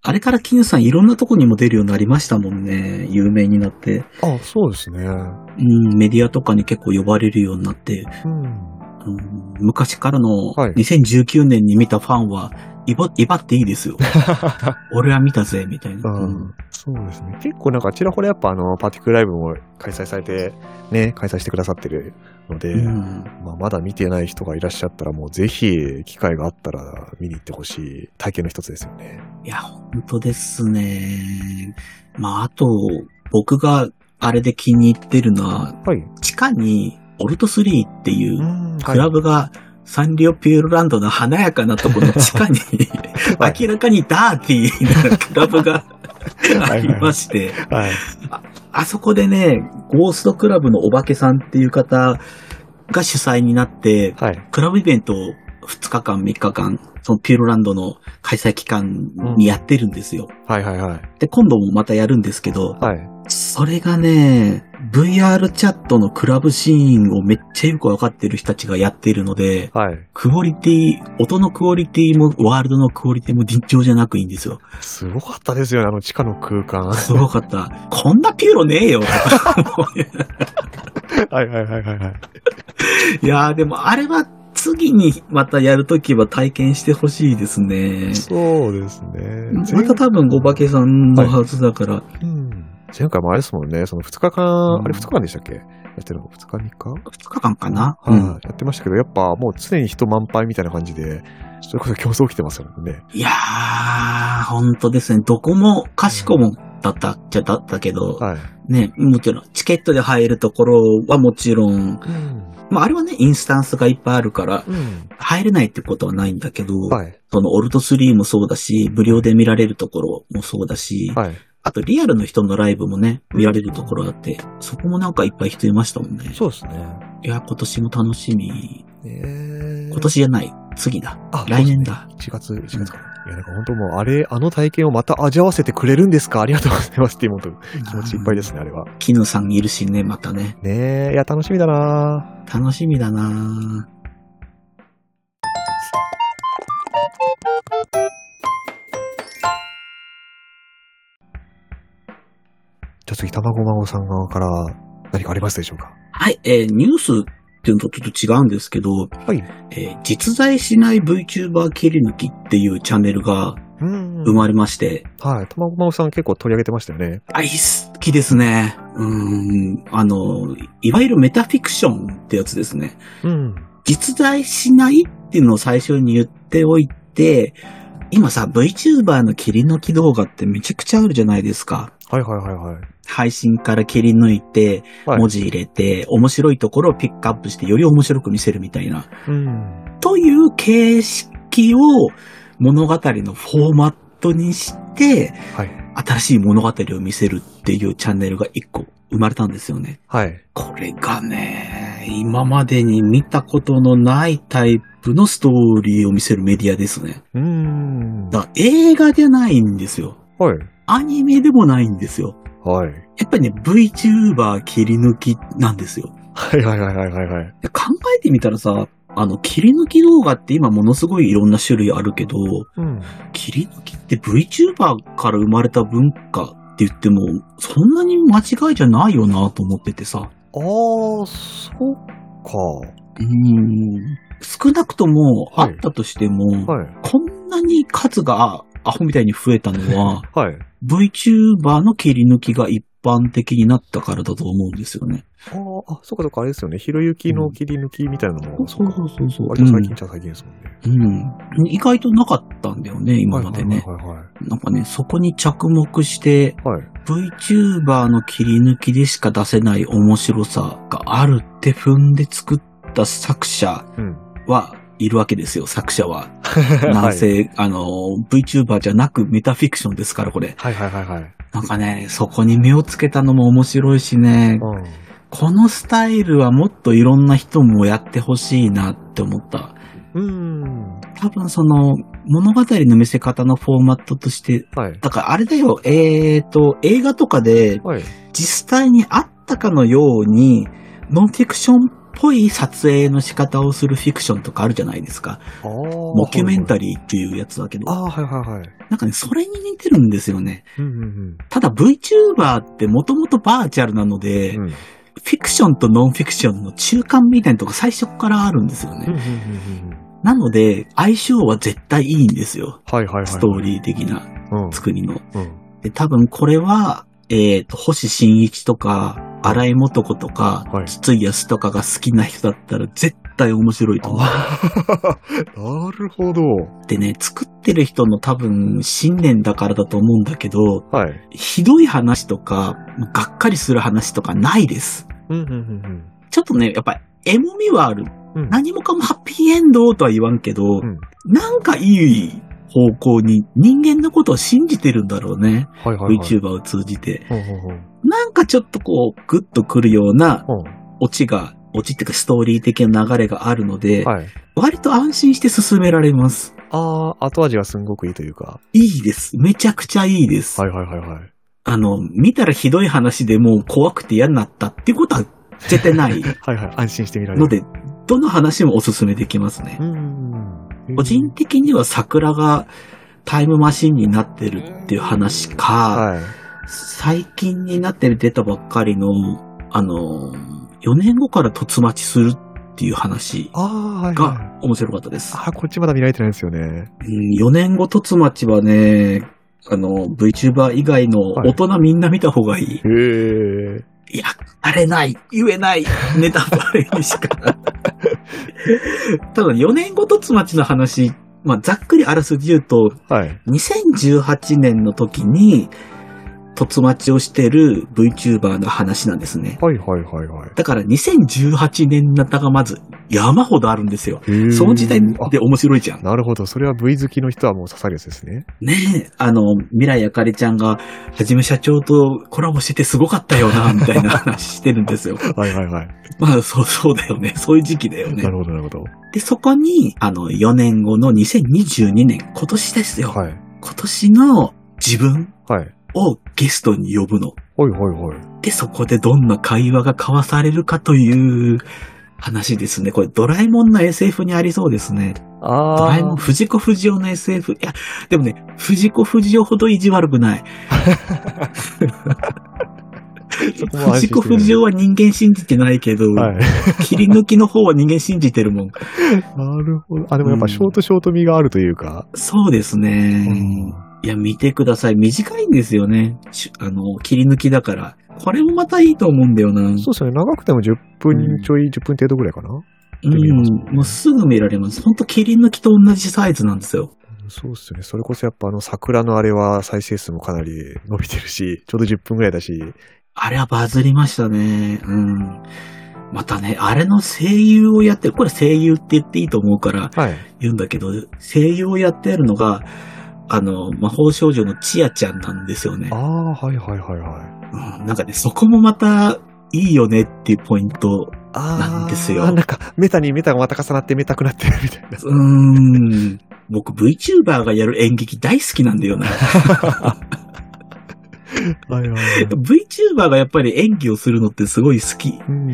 あれからキヌさんいろんなとこにも出るようになりましたもんね。有名になって。あ、そうですね。うん、メディアとかに結構呼ばれるようになって。うん。うん昔からのはい2019年に見たファンは、いば、いばっていいですよ。俺は見たぜ、みたいな。うん、そうですね。結構なんかちらほらやっぱあの、パーティクルライブも開催されて、ね、開催してくださってるので、うんまあ、まだ見てない人がいらっしゃったらもうぜひ機会があったら見に行ってほしい体験の一つですよね。いや、本当ですね。まあ、あと、僕があれで気に入ってるのは、はい。地下にオルト3っていうんクラブがサンリオピューロランドの華やかなところの地下に、はい明らかにダーティーなクラブが ありまして、はい。あそこでね、ゴーストクラブのお化けさんっていう方が主催になって、はい。クラブイベントを2日間、3日間、そのピューロランドの開催期間にやってるんですよ。はいはいはい。で、今度もまたやるんですけど、はい。それがね、VR チャットのクラブシーンをめっちゃよくわかってる人たちがやっているので、はい。クオリティ、音のクオリティも、ワールドのクオリティも尋常じゃなくいいんですよ。すごかったですよね、あの地下の空間。すごかった。こんなピューロねえよ はいはいはいはいはい。いやーでもあれは次にまたやるときは体験してほしいですね。そうですね。また多分お化けさんのはずだから。うん。前回もあれですもんね、その2日間、うんあれ2日間でしたっけ？やってるの ?2 日3日？2日間かな、はい、うんやってましたけど、やっぱもう常に人満杯みたいな感じで、それこそ競争起きてますよね。いやー、本当ですね。どこもかしこもだったっちゃだったけど、はい。ね、もちろん、チケットで入るところはもちろん、うん。まああれはね、インスタンスがいっぱいあるから、うん。入れないってことはないんだけど、はい。そのオルト3もそうだし、無料で見られるところもそうだし、はい。あとリアルの人のライブもね、見られるところあって、そこもなんかいっぱい人いましたもんね。そうですね。いや、今年も楽しみ。えー、今年じゃない。次だ。あ来年だ。1月、1月かな。いや、なんか本当もう、あれ、あの体験をまた味わわせてくれるんですか？ありがとうございますっていう、本当気持ちいっぱいですね、あれは。キヌさんいるしね、またね。ねえ、いや、楽しみだな楽しみだなじゃあ次、たまごまごさん側から何かありますでしょうか？はい、えー、ニュースっていうのとちょっと違うんですけど、はい。えー実在しない VTuber 切り抜きっていうチャンネルがうん生まれまして、はい。たまごまごさん結構取り上げてましたよね。あ、好きですね。うーん、あの、いわゆるメタフィクションってやつですね。うん。実在しないっていうのを最初に言っておいて、今さ、VTuber の切り抜き動画ってめちゃくちゃあるじゃないですか。はいはいはいはい。配信から切り抜いて、はい文字入れて、面白いところをピックアップして、より面白く見せるみたいな。うん。という形式を物語のフォーマットにして、はい。新しい物語を見せるっていうチャンネルが一個生まれたんですよね。はい。これがね、今までに見たことのないタイプのストーリーを見せるメディアですね。うん。だ映画じゃないんですよ。はい。アニメでもないんですよ。はい。やっぱりね、VTuber 切り抜きなんですよ。はいはいはいはいはいはい。で考えてみたらさ、あの、切り抜き動画って今ものすごいいろんな種類あるけど、うん。切り抜きって VTuber から生まれた文化って言っても、そんなに間違いじゃないよなと思っててさ。ああ、そっか。うん。少なくとも、あはいったとしても、はい。こんなに数がアホみたいに増えたのは、はい。VTuber の切り抜きが一般的になったからだと思うんですよね。ああ、あ、そっかそっか、あれですよね。ひろゆきの切り抜きみたいなのも、そうっかそうそうそう。割と最近っちゃ最近ですもんね。うん。うん。意外となかったんだよね、今までね。はいはいはいなんかね、そこに着目して、はい。はい。VTuber の切り抜きでしか出せない面白さがあるって踏んで作った作者うん。はいるわけですよ、作者は。はないんせ、あの、VTuber じゃなくメタフィクションですから、これ。はいはいはいはい。なんかね、そこに目をつけたのも面白いしね、うん。このスタイルはもっといろんな人もやってほしいなって思った。うーん。多分その、物語の見せ方のフォーマットとして、はい。だからあれだよ、えーと、映画とかではい。実際にあったかのように、ノンフィクションっぽい撮影の仕方をするフィクションとかあるじゃないですか。モキュメンタリリーっていうやつだけど。ああ、はいはいはい。なんかね、それに似てるんですよね。うんうんただ VTuber ってもともとバーチャルなので、うん。うん。フィクションとノンフィクションの中間みたいなとこ最初からあるんですようんうんね。うんうん。なので、相性は絶対いいんですよ。はいはいはい。ストーリー的なうん。作りの。うん。で、多分これは、えっ、と、星新一とか、荒井素子とか、はい筒井康とかが好きな人だったら絶対面白いと思う。なるほど。でね、作ってる人の多分信念だからだと思うんだけど、はい。ひどい話とか、がっかりする話とかないです。ちょっとね、やっぱり、エモみはある。うん。うん。何もかもハッピーエンドとは言わんけど、うんなんかいい方向に人間のことを信じてるんだろうね。はいはいはい。VTuber を通じて。ほうほうほう。なんかちょっとこう、グッとくるようなオチが、オチっていうかストーリー的な流れがあるので、はい。割と安心して進められます。ああ、後味がすんごくいいというか。いいです。めちゃくちゃいいです。はいはいはいはい。あの、見たらひどい話でもう怖くて嫌になったっていうことは絶対ない はいはい。安心してみられる。ので、どの話もおすすめできますねう。ん。個人的には桜がタイムマシンになってるっていう話か、はい。最近になって出たばっかりの、あの、4年後から突待ちするっていう話。が面白かったです。ああ、こっちまだ見られてないんですよね。うん4年後突待ちはね、あの、VTuber 以外の大人みんな見た方がいい。へえ。いや、あれない、言えない、ネタバレにしか。ただ4年後突待ちの話、まあ、ざっくりあらすじ言うと、はい。2018年の時に、突待ちをしてる VTuber の話なんですね。はいはいはいはい。だから2018年ネタがまず山ほどあるんですよ。その時代あで面白いじゃん。なるほど。それは V 好きの人はもう刺さるやつですね。ねえ、あの、未来あかりちゃんが、はじめ社長とコラボしててすごかったよな、みたいな話してるんですよ。はいはいはい。まあ、そう、そうだよね。そういう時期だよねな。るほどなるほど。で、そこに、あの、4年後の2022年、今年ですよ。はい。今年の自分はい。をゲストに呼ぶの。はいはいはい。で、そこでどんな会話が交わされるかという話ですね。これドラえもんの SF にありそうですね。ドあラえもん、藤子不二雄の SF。いや、でもね、藤子不二雄ほど意地悪くない。藤子不二雄は人間信じてないけど、はい。切り抜きの方は人間信じてるもん。なるほど。あ、でもやっぱショートショート味があるというか。そうですね。いや、見てください。短いんですよね。しあの、切り抜きだから。これもまたいいと思うんだよな。そうですね。長くても10分ちょい、10分程度ぐらいかな。うん。もうすぐ見られます。ほんと切り抜きと同じサイズなんですよ。そうですね。それこそやっぱあの桜のあれは再生数もかなり伸びてるし、ちょうど10分ぐらいだし。あれはバズりましたね。うん。またね、あれの声優をやってる、これ声優って言っていいと思うからはい。言うんだけど、声優をやってるのが、あの、魔法少女のチアちゃんなんですよねあ。あ、はいはいはいはい。うん、なんかね、そこもまたいいよねっていうポイント。なんですよなんか、メタにメタがまた重なってメタくなってるみたいな。うーん。僕 VTuber がやる演劇大好きなんだよな。はいはいはい。VTuber がやっぱり演技をするのってすごい好き。うん。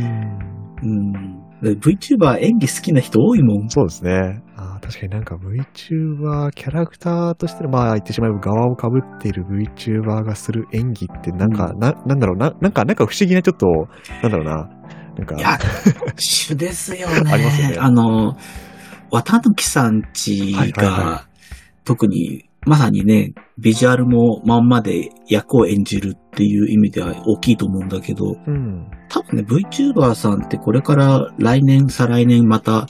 うん。で VTuber 演技好きな人多いもん。そうですね。確かになんか VTuber、キャラクターとしての、まあ言ってしまえば側を被っている VTuber がする演技ってなんか、うん。な、なんだろうな、なんか、なんか不思議なちょっと、なんだろうな、なんか、いや、主ですよね。ありますよね。あの、綿貫さんちが、はいはいは特に、まさにね、ビジュアルもまんまで役を演じるっていう意味では大きいと思うんだけど、うん。多分ね、VTuber さんってこれから来年、再来年また、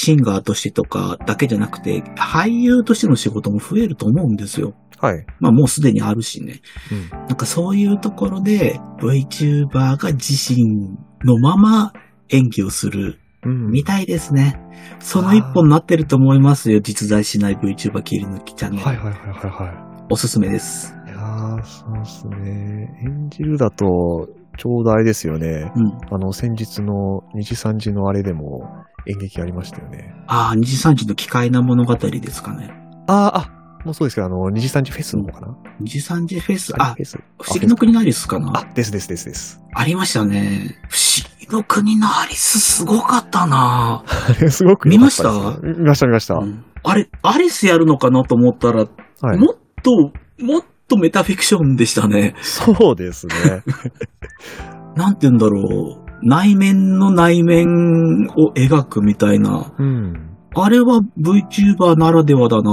シンガーとしてとかだけじゃなくて、俳優としての仕事も増えると思うんですよ。はい。まあもうすでにあるしね。うん。なんかそういうところで VTuber が自身のまま演技をするうん。みたいですね。その一本になってると思いますよ。実在しない VTuber 切り抜きチャンネル。はいはいはいはいはおすすめです。い。いやー、そうっすね。演じるだと、ちょうどあれですよね。うん。あの、先日の2時3時のあれでも演劇ありましたよね。ああ、二次三次の奇怪な物語ですかね。あー、あ、もうそうですけど、あの、2時3時フェスの方かな、二次三次フェス、あフ、ェス不思議の国のアリスかな？あ、ですですですです。ありましたね。不思議の国のアリスすごかったなあれ すごく良かった？見ました見ました。うんあれ、アリスやるのかなと思ったら、はい。もっと、もっとメタフィクションでしたね。そうですね。なんて言うんだろう。内面の内面を描くみたいな。うん。あれは VTuber ならではだな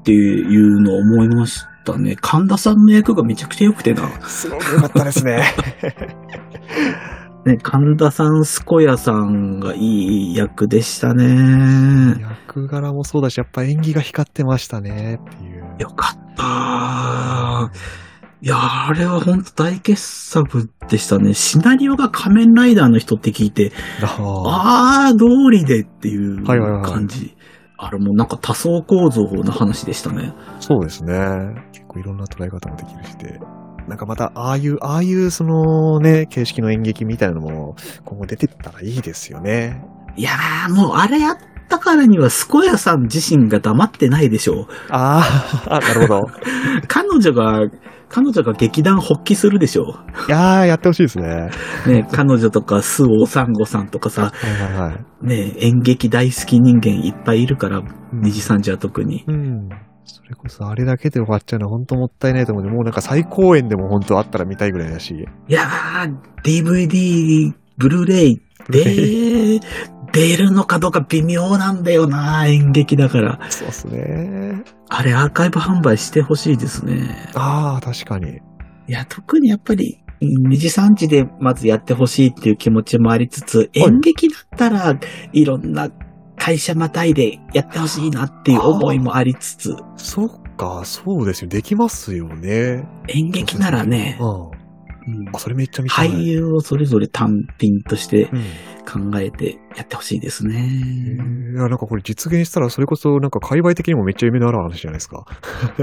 っていうのを思いましたね。神田さんの役がめちゃくちゃ良くてな。すごく良かったですね。ね、神田さん、スコヤさんがいい役でしたね。役柄もそうだし、やっぱ演技が光ってましたね、っていう。よかった。いや、あれは本当大傑作でしたね。シナリオが仮面ライダーの人って聞いて、ああー、通りでっていう感じ。あれもなんか多層構造の話でしたね。あ、そうですね。結構いろんな捉え方もできるしで。なんかまた、ああいう、ああいうそのね、形式の演劇みたいなのも今後出てったらいいですよね。いやー、もうあれやったからにはスコヤさん自身が黙ってないでしょう。ああ、なるほど。彼女が、彼女が劇団発起するでしょいやー、やってほしいですね。はう。ね、彼女とか、スオサンゴさんとかさ、いはいはい。ね、演劇大好き人間いっぱいいるから、うん二次三次は特に。うん。それこそあれだけで終わっちゃうのは本当もったいないと思うんで、もうなんか最高演でも本当あったら見たいぐらいだし。いやー、DVD、ブルーレイで、出るのかどうか微妙なんだよな、演劇だから。そうっすね。あれアーカイブ販売してほしいですね。ああ、確かに。いや、特にやっぱり、二次三次でまずやってほしいっていう気持ちもありつつ、演劇だったらいろんな会社またいでやってほしいなっていう思いもありつつ、そっか、そうですよ。できますよね。演劇ならね、うん。うんあ、それめっちゃ見たい。俳優をそれぞれ単品としてうん。考えてやってほしいですね。いや、なんかこれ実現したら、それこそなんか界隈的にもめっちゃ夢のある話じゃないですか。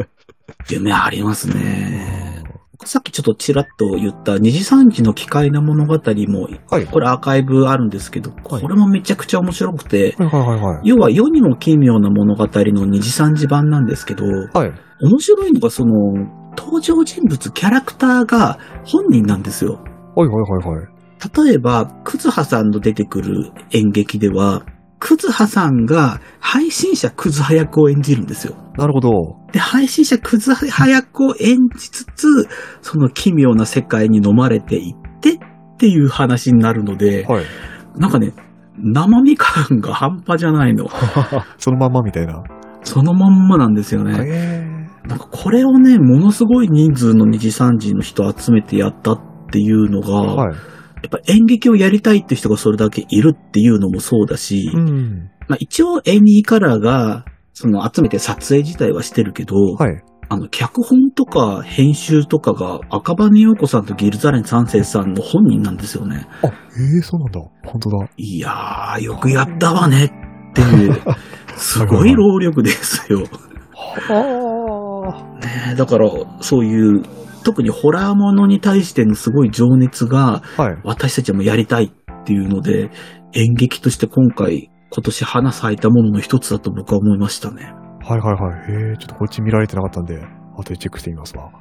夢ありますね。さっきちょっとちらっと言った二次三次の奇怪な物語も、はい。これアーカイブあるんですけど、これもめちゃくちゃ面白くて、はいはいはいはい。要は世にも奇妙な物語の二次三次版なんですけど、はい。面白いのがその、登場人物、キャラクターが本人なんですよ。はいはいはいはい。例えば、クズハさんの出てくる演劇では、クズハさんが配信者クズハ役を演じるんですよ。なるほど。で、配信者クズハ役を演じつつ、その奇妙な世界に飲まれていってっていう話になるので、はい。なんかね、生身感が半端じゃないの。そのまんまみたいな。そのまんまなんですよね。へなんかこれをね、ものすごい人数の二次三次の人集めてやったっていうのーが、はい。やっぱ演劇をやりたいって人がそれだけいるっていうのもそうだし、うん。まあ一応 A2 カラーが、その集めて撮影自体はしてるけど、はい。あの、脚本とか編集とかが赤羽陽子さんとギルザレン三世さんの本人なんですよね。あ、ええそうなんだ。本当だ。いやー、よくやったわねっていう、すごい労力ですよ。はねえだから、そういう、特にホラーものに対してのすごい情熱が、あ。はい。私たちもやりたいっていうので、演劇として今回、今年花咲いたものの一つだと僕は思いましたね。はいはいはい。へえ、ちょっとこっち見られてなかったんで、後でチェックしてみますわ。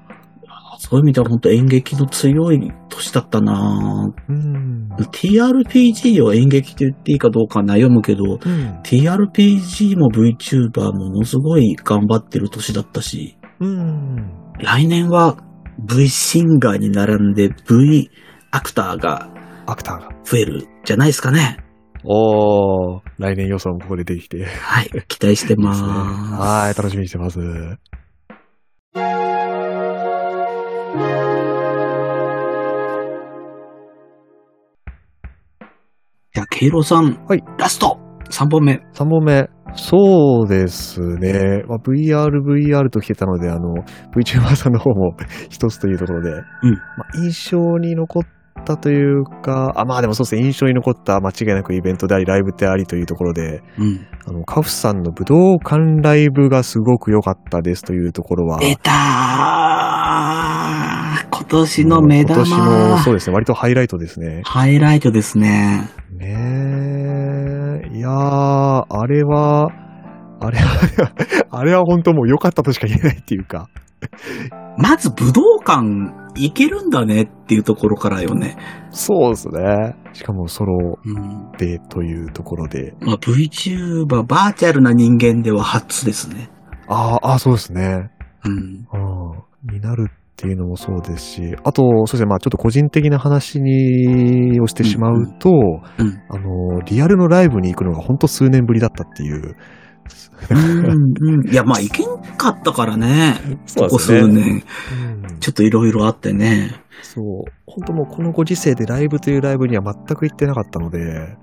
そういう意味では本当演劇の強い年だったなうん。TRPG を演劇と言っていいかどうか悩むけど、うん。TRPG も VTuber ものすごい頑張ってる年だったし、うん。来年は V シンガーに並んで V アクターがアクターが。増えるじゃないですかね。おー、来年予想もここでできて。いいですねはい、期待してま はい、楽しみにしてます。す。あ、ケイロさん、はいラスト !3 本目。3本目。そうですね。まあ、VR、VR と来てたので、あの、VTuber さんの方も一つというところで、まあ、印象に残ったというか、あ、まあでもそうですね、印象に残った間違いなくイベントであり、ライブでありというところで、うん。あの、カフさんの武道館ライブがすごく良かったですというところは、出たー今年の目玉。今年の、そうですね、割とハイライトですね。ハイライトですね。ねえ、いやー、あれは、あれは、あれは本当もう良かったとしか言えないっていうか、まず武道館行けるんだねっていうところからよね。そうですね。しかもソロうん。でというところで、まあ、VTuber、バーチャルな人間では初ですね。あーあー、そうですね。うん。うん、になるっていうのもそうですし、あと、そうですね、まあちょっと個人的な話に、をしてしまうと、うん。あの、リアルのライブに行くのが本当数年ぶりだったっていう。うん、うん。いや、まあ、行けんかったからね。ここ数うん年。ちょっといろいろあってね。そう。本当もうこのご時世でライブというライブには全く行ってなかったので、うん。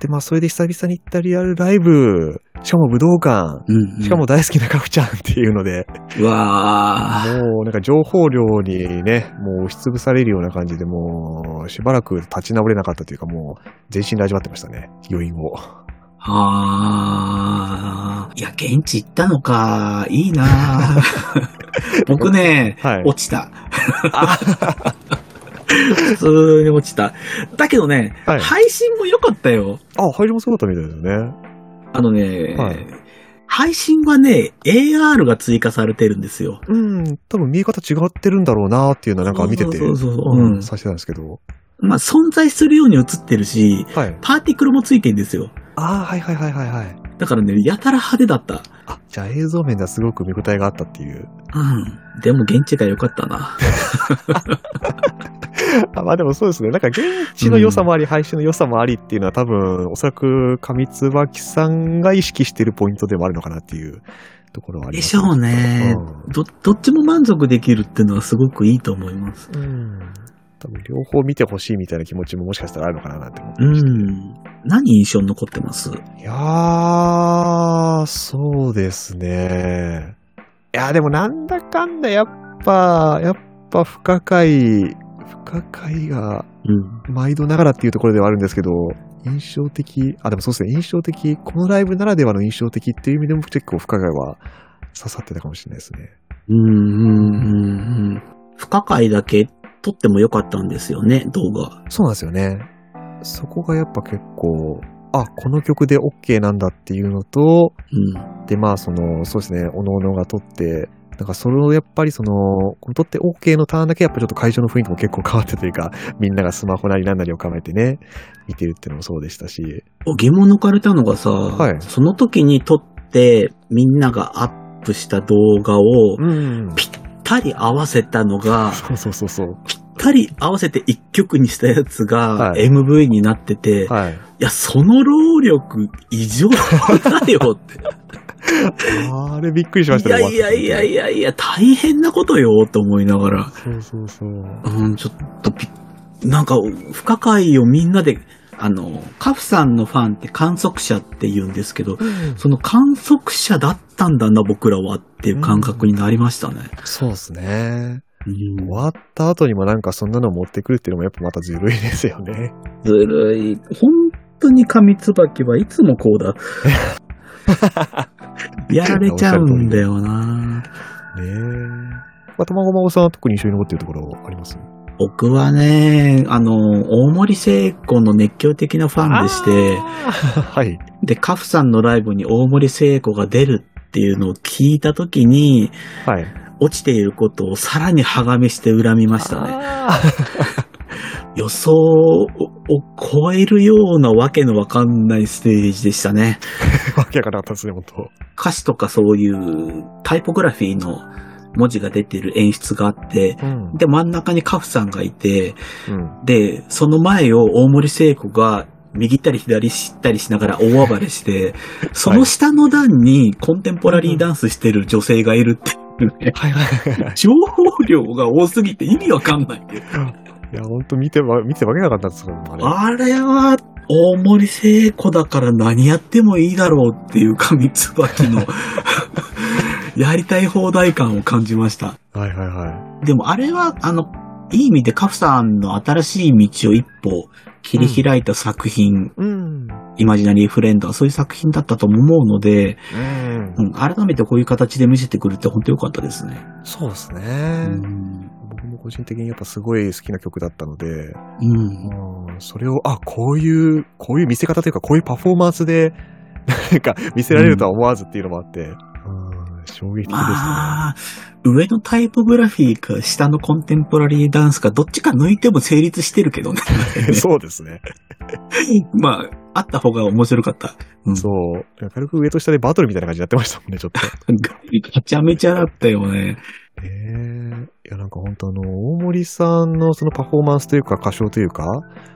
で、まあそれで久々に行ったリアルライブ、しかも武道館、うん、うん。しかも、大好きなカフちゃんっていうので、うわー。もうなんか情報量にね、もう押しつぶされるような感じで、もうしばらく立ち直れなかったというか、もう全身で味わってましたね、余韻を。あー。いや、現地行ったのか。いいな 僕ね、はい。落ちた。普通に落ちた。だけどね、はい配信も良かったよ。あ、入りもすごかったみたいですね。あのね、はい配信はね、AR が追加されてるんですよ。うん、多分見え方違ってるんだろうなっていうのはなんか見てて、そうそうそうんさしてたんですけど。まあ、存在するように映ってるし、はい。パーティクルもついてるんですよ。ああ、はいはいはいはいはい。だからね、やたら派手だった。あ、じゃあ映像面ではすごく見応えがあったっていう。うん。でも現地が良かったな。あまあでもそうですね。なんか現地の良さもあり、配信の良さもありっていうのは多分、おそらく上椿さんが意識してるポイントでもあるのかなっていうところはありますでしょうね。ど、どっちも満足できるっていうのはすごくいいと思います。うん。うん。多分両方見てほしいみたいな気持ちももしかしたらあるのかななんて思ってうまして。ん。何印象に残ってます？いやー、そうですね。いや、でもなんだかんだやっぱ、やっぱ不可解、不可解がうん。毎度ながらっていうところではあるんですけど、印象的、あ、でもそうですね、印象的、このライブならではの印象的っていう意味でも結構不可解は刺さってたかもしれないですね。うん、うん、うん、うん。不可解だけ撮ってもよかったんですよね、動画。そうなんですよね。そこがやっぱ結構、あ、この曲で OK なんだっていうのと、うん。で、まあ、その、そうですね、おのおのが撮って、なんかそれをやっぱりその、この撮って OK のターンだけやっぱちょっと会場の雰囲気も結構変わってというか、みんながスマホなりなんなりを構えてね、見てるっていうのもそうでしたし、疑問抜かれたのがさ、はいその時に撮ってみんながアップした動画をうん。ぴったり合わせたのが、そうそうそうそう。ぴったり合わせて一曲にしたやつがはい MV になってて、い、はい。や、その労力異常だよって。あれびっくりしましたいやいやいやいやいや、大変なことよと思いながら。そうそうそう。うん、ちょっとなんか、不可解をみんなで、あの、カフさんのファンって観測者って言うんですけど、その観測者だったんだな、僕らはっていう感覚になりましたね。そうですね。うん終わった後にもなんかそんなの持ってくるっていうのもやっぱまたずるいですよね。ずるい。本当に紙椿はいつもこうだ。やられちゃうんだよな。ねえ。まあ、卵孫さんは特に印象に残ってるところあります？僕はね、あの、大森聖子の熱狂的なファンでして、はい。で、カフさんのライブに大森聖子が出るっていうのを聞いたときに、はい。落ちていることをさらにはがめして恨みましたね。あ 予想を超えるようなわけのわかんないステージでしたね。ー わけわからなかったですね、本当歌詞とかそういうタイポグラフィーの文字が出てる演出があって、うん。で、真ん中にカフさんがいて、うん。で、その前を大森聖子が右ったり左したりしながら大暴れして、その下の段にコンテンポラリーダンスしてる女性がいるっていうね。はいはいはい。情報量が多すぎて意味わかんない。いや、本当見てわ、見てわけなかったですもん、あれ。あれは、大森聖子だから何やってもいいだろうっていう上椿のやりたい放題感を感じました。はいはいはでもあれは、あの、いい意味でカフさんの新しい道を一歩切り開いた作品、い。うん。イマジナリーフレンドはそういう作品だったと思うので、うんう。ん、改めてこういう形で見せてくるって本当良かったですね。そうですうね。ん。僕も個人的にやっぱすごい好きな曲だったので、うん。うん、それを、あ、こういう、こういう見せ方というか、こういうパフォーマンスで、なんか見せられるとは思わずっていうのもあって、うん、衝撃的ですね。まあ、上のタイポグラフィーか下のコンテンポラリーダンスかどっちか抜いても成立してるけどね。そうですね。まあ、あった方が面白かった。うん。そう。軽く上と下でバトルみたいな感じになってましたもんね、ちょっと。めちゃめちゃだったよね。ええいや、なんか本当あの、大森さんのそのパフォーマンスというか歌唱というか、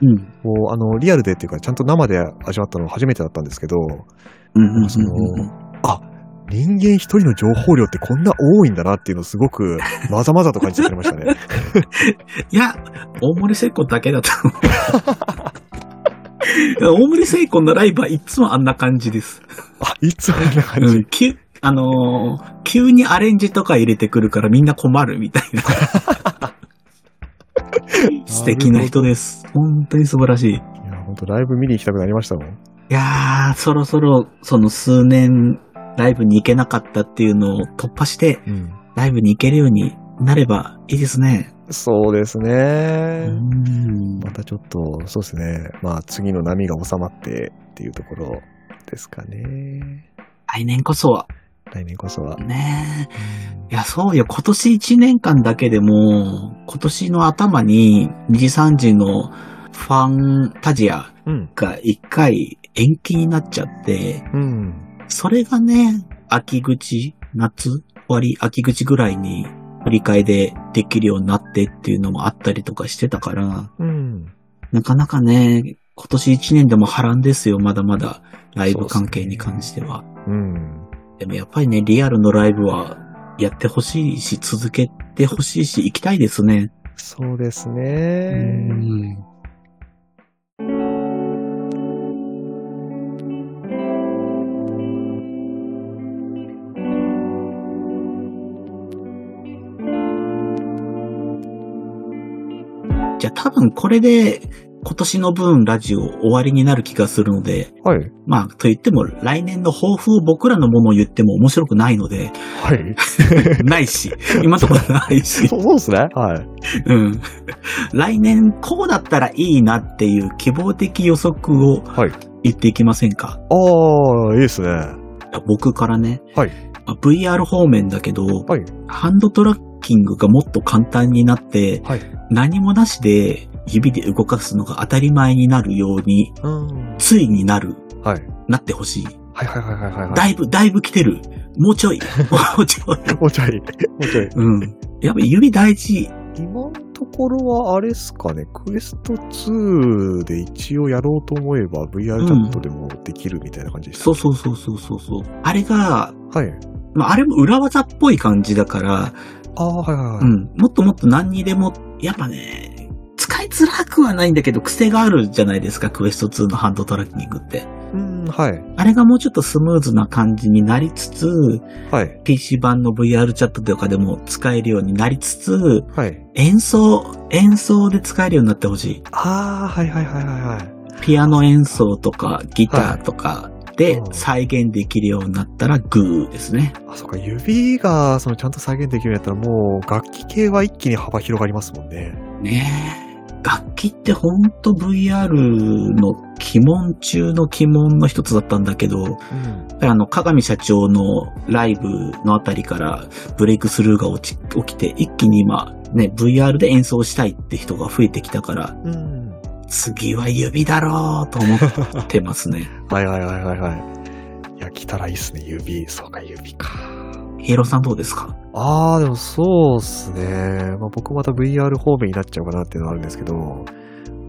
うん。こう、あの、リアルでっていうか、ちゃんと生で味わったのは初めてだったんですけど、うんうんうんうんその、あ、人間一人の情報量ってこんな多いんだなっていうのをすごく、まざまざと感じさせましたね。いや、大森聖子だけだと思う。大森聖子のライブはいつもあんな感じです。あ、いつもあんな感じ？うん、急、あのー急にアレンジとか入れてくるからみんな困るみたいな。素敵な人です。本当に素晴らしい。いいや、本当ライブ見に行きたくなりましたもん。やー、そろそろその数年ライブに行けなかったっていうのを突破して、うん。ライブに行けるようになればいいですね。そうですね。うんまたちょっと、そうですね。まあ、次の波が収まってっていうところですかね。来年こそは。来年こそは。ねえ。いや、そうよ。今年1年間だけでも、今年の頭に2時3時のファンタジアうん。が1回延期になっちゃって、うん。それがね、秋口、夏終わり、秋口ぐらいに振り替えでできるようになってっていうのもあったりとかしてたから、うん。なかなかね、今年1年でも波乱ですよ、まだまだ。ライブ関係に関しては。うん。でもやっぱりね、リアルのライブはやってほしいし、続けてほしいし、行きたいですね。そうですうね。んゃあ多分これで今年の分ラジオ終わりになる気がするので、はい。まあと言っても来年の抱負を僕らのものを言っても面白くないので、はい。ないし、今のところないし。そうですね。はい。うん。来年こうだったらいいなっていう希望的予測をはい。言っていきませんか？ああ、いいですね。僕からね。はい。まあ VR 方面だけど、はい。ハンドトラッキングがもっと簡単になって、はい。何もなしで指で動かすのが当たり前になるように、うん。ついになる、はい。なってほしい。はいはいはいはいはい。だいぶ、だいぶ来てる。もうちょい。もうちょい。もうちょい。もうちょい。うん。やっぱ指大事。今のところはあれっすかね、クエスト2で一応やろうと思えば VR チャットでもできるみたいな感じです、そうそうそうそうそうそう。あれが、はい。まあ、あれも裏技っぽい感じだから、ああ、はいはいはい。うん。もっともっと何にでも、やっぱね、使いづらくはないんだけど、癖があるじゃないですか、クエスト2のハンドトラッキングって。うん、はい。あれがもうちょっとスムーズな感じになりつつ、はい。PC 版の VR チャットとかでも使えるようになりつつ、はい。演奏、演奏で使えるようになってほしい。ああ、はいはいはいはいはい。ピアノ演奏とかギターとかでうん再現できるようになったらグーですね。あ、そっか、指が、その、ちゃんと再現できるようになったら、もう、楽器系は一気に幅広がりますもんね。ね楽器ってほんと VR の鬼門中の鬼門の一つだったんだけど、あの、鏡社長のライブのあたりからブレイクスルーが起き起きて、一気に今、ね、VR で演奏したいって人が増えてきたから、うん。次は指だろうと思ってますね。はいはいはいはいはい。いや、来たらいいっすね、指。そうか、指か。ヒーローさんどうですか？あー、でもそうっすね。まあ、僕また VR 方面になっちゃうかなっていうのはあるんですけど、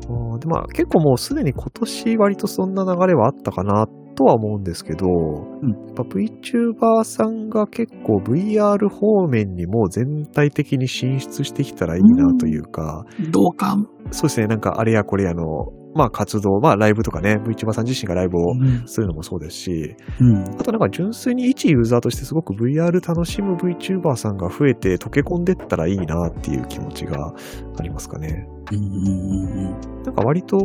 うんでまあ、結構もうすでに今年割とそんな流れはあったかなとは思うんですけど、やっぱ VTuber さんが結構 VR 方面にも全体的に進出してきたらいいなというか、同感。そうですね、なんかあれやこれやの、まあ活動、まあライブとかね、VTuber さん自身がライブをうん。するのもそうですし、うん。あとなんか純粋に一ユーザーとしてすごく VR 楽しむ VTuber さんが増えて溶け込んでったらいいなっていう気持ちがありますかね。うんうんうんなんか割と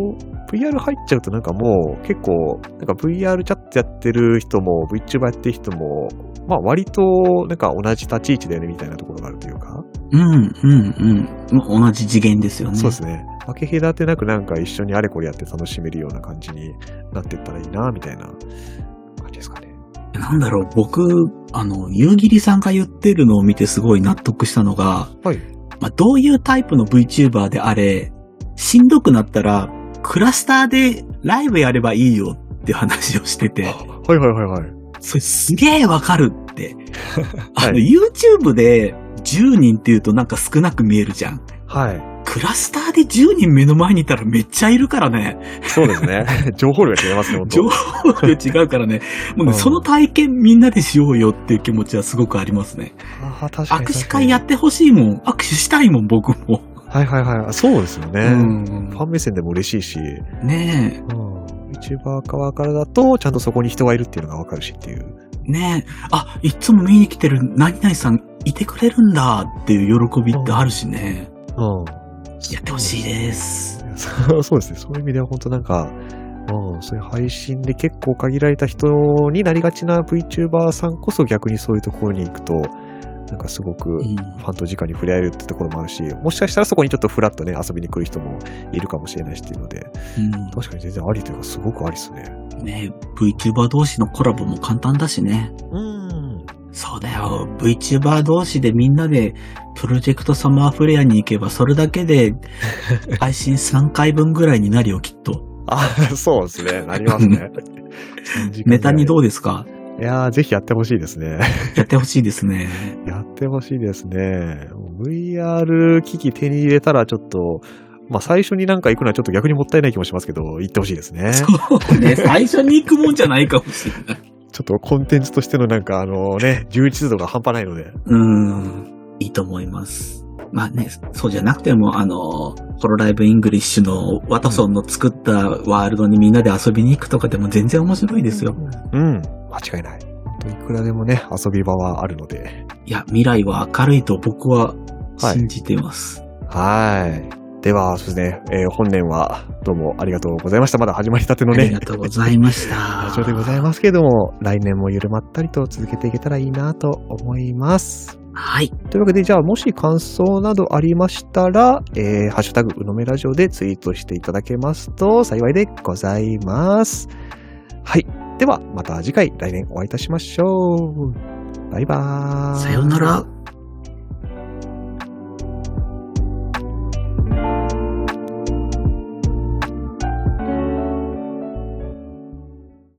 VR 入っちゃうとなんかもう結構なんか VR チャットやってる人も VTuber やってる人もまあ割となんか同じ立ち位置だよねみたいなところがあるというか、うん。うん、うん、うん。同じ次元ですよね。そうですね。分け隔てなくなんか一緒にあれこれやって楽しめるような感じになってったらいいなみたいな感じですかね。なんだろう、僕、あの、夕霧さんが言ってるのを見てすごい納得したのが、はい。まあ、どういうタイプの VTuber であれ、しんどくなったら、クラスターでライブやればいいよって話をしてて、はいはいはいはい。それすげえわかるって。あの、はい YouTube で10人って言うとなんか少なく見えるじゃん。はい。クラスターで10人目の前にいたらめっちゃいるからね。そうですね。情報量が違いますね、情報量違うからね。もうね、うんその体験みんなでしようよっていう気持ちはすごくありますね。ああ、確かに。握手会やってほしいもん。握手したいもん、僕も。はいはいはい。そうですよね。うんファン目線でも嬉しいし、ねうん。YouTuber 側からだと、ちゃんとそこに人がいるっていうのがわかるしっていう。え、ねえ。あ、いつも見に来てる何々さんいてくれるんだっていう喜びってあるしね。うん。やってほしいです。そう そうですね。そういう意味では本当なんか、うん、そういう配信で結構限られた人になりがちな VTuber さんこそ逆にそういうところに行くと、なんかすごくフうんァンと直に触れ合えるってところもあるし、もしかしたらそこにちょっとフラッとね、遊びに来る人もいるかもしれないしっていうので、確かに全然ありというかすごくありですね。うん。ねえ、VTuber 同士のコラボも簡単だしね。うん。そうだよ。VTuber 同士でみんなでプロジェクトサマーフレアに行けばそれだけで 配信3回分ぐらいになるよ、きっと。あ、そうですね。なりますね。ネタにどううですか？いやー、ぜひやってほしいですね。やってほしいですね。やってほしいですね。VR 機器手に入れたらちょっと、まあ最初になんか行くのはちょっと逆にもったいない気もしますけど、行ってほしいですね。ちそうね、最初に行くもんじゃないかもしれない。ょっとコンテンツとしてのなんかあのね、充実度が半端ないので。うん、いいと思います。まあね、そうじゃなくても、あの、ホロライブイングリッシュのワトソンの作ったワールドにみんなで遊びに行くとかでも全然面白いですよ。うん。間違いない。いくらでもね、遊び場はあるので。いや、未来は明るいと僕は信じています。はい。では、そうですね、えー本年はどうもありがとうございました。まだ始まりたてのねありが、とうございました。ラジオでございますけども、来年もゆるまったりと続けていけたらいいなと思います。はい。というわけで、じゃあ、もし感想などありましたら、えー、ハッシュタグ、うのめラジオでツイートしていただけますと幸いでございます。はい。では、また次回、来年お会いいたしましょう。バイバーイ。さようなら。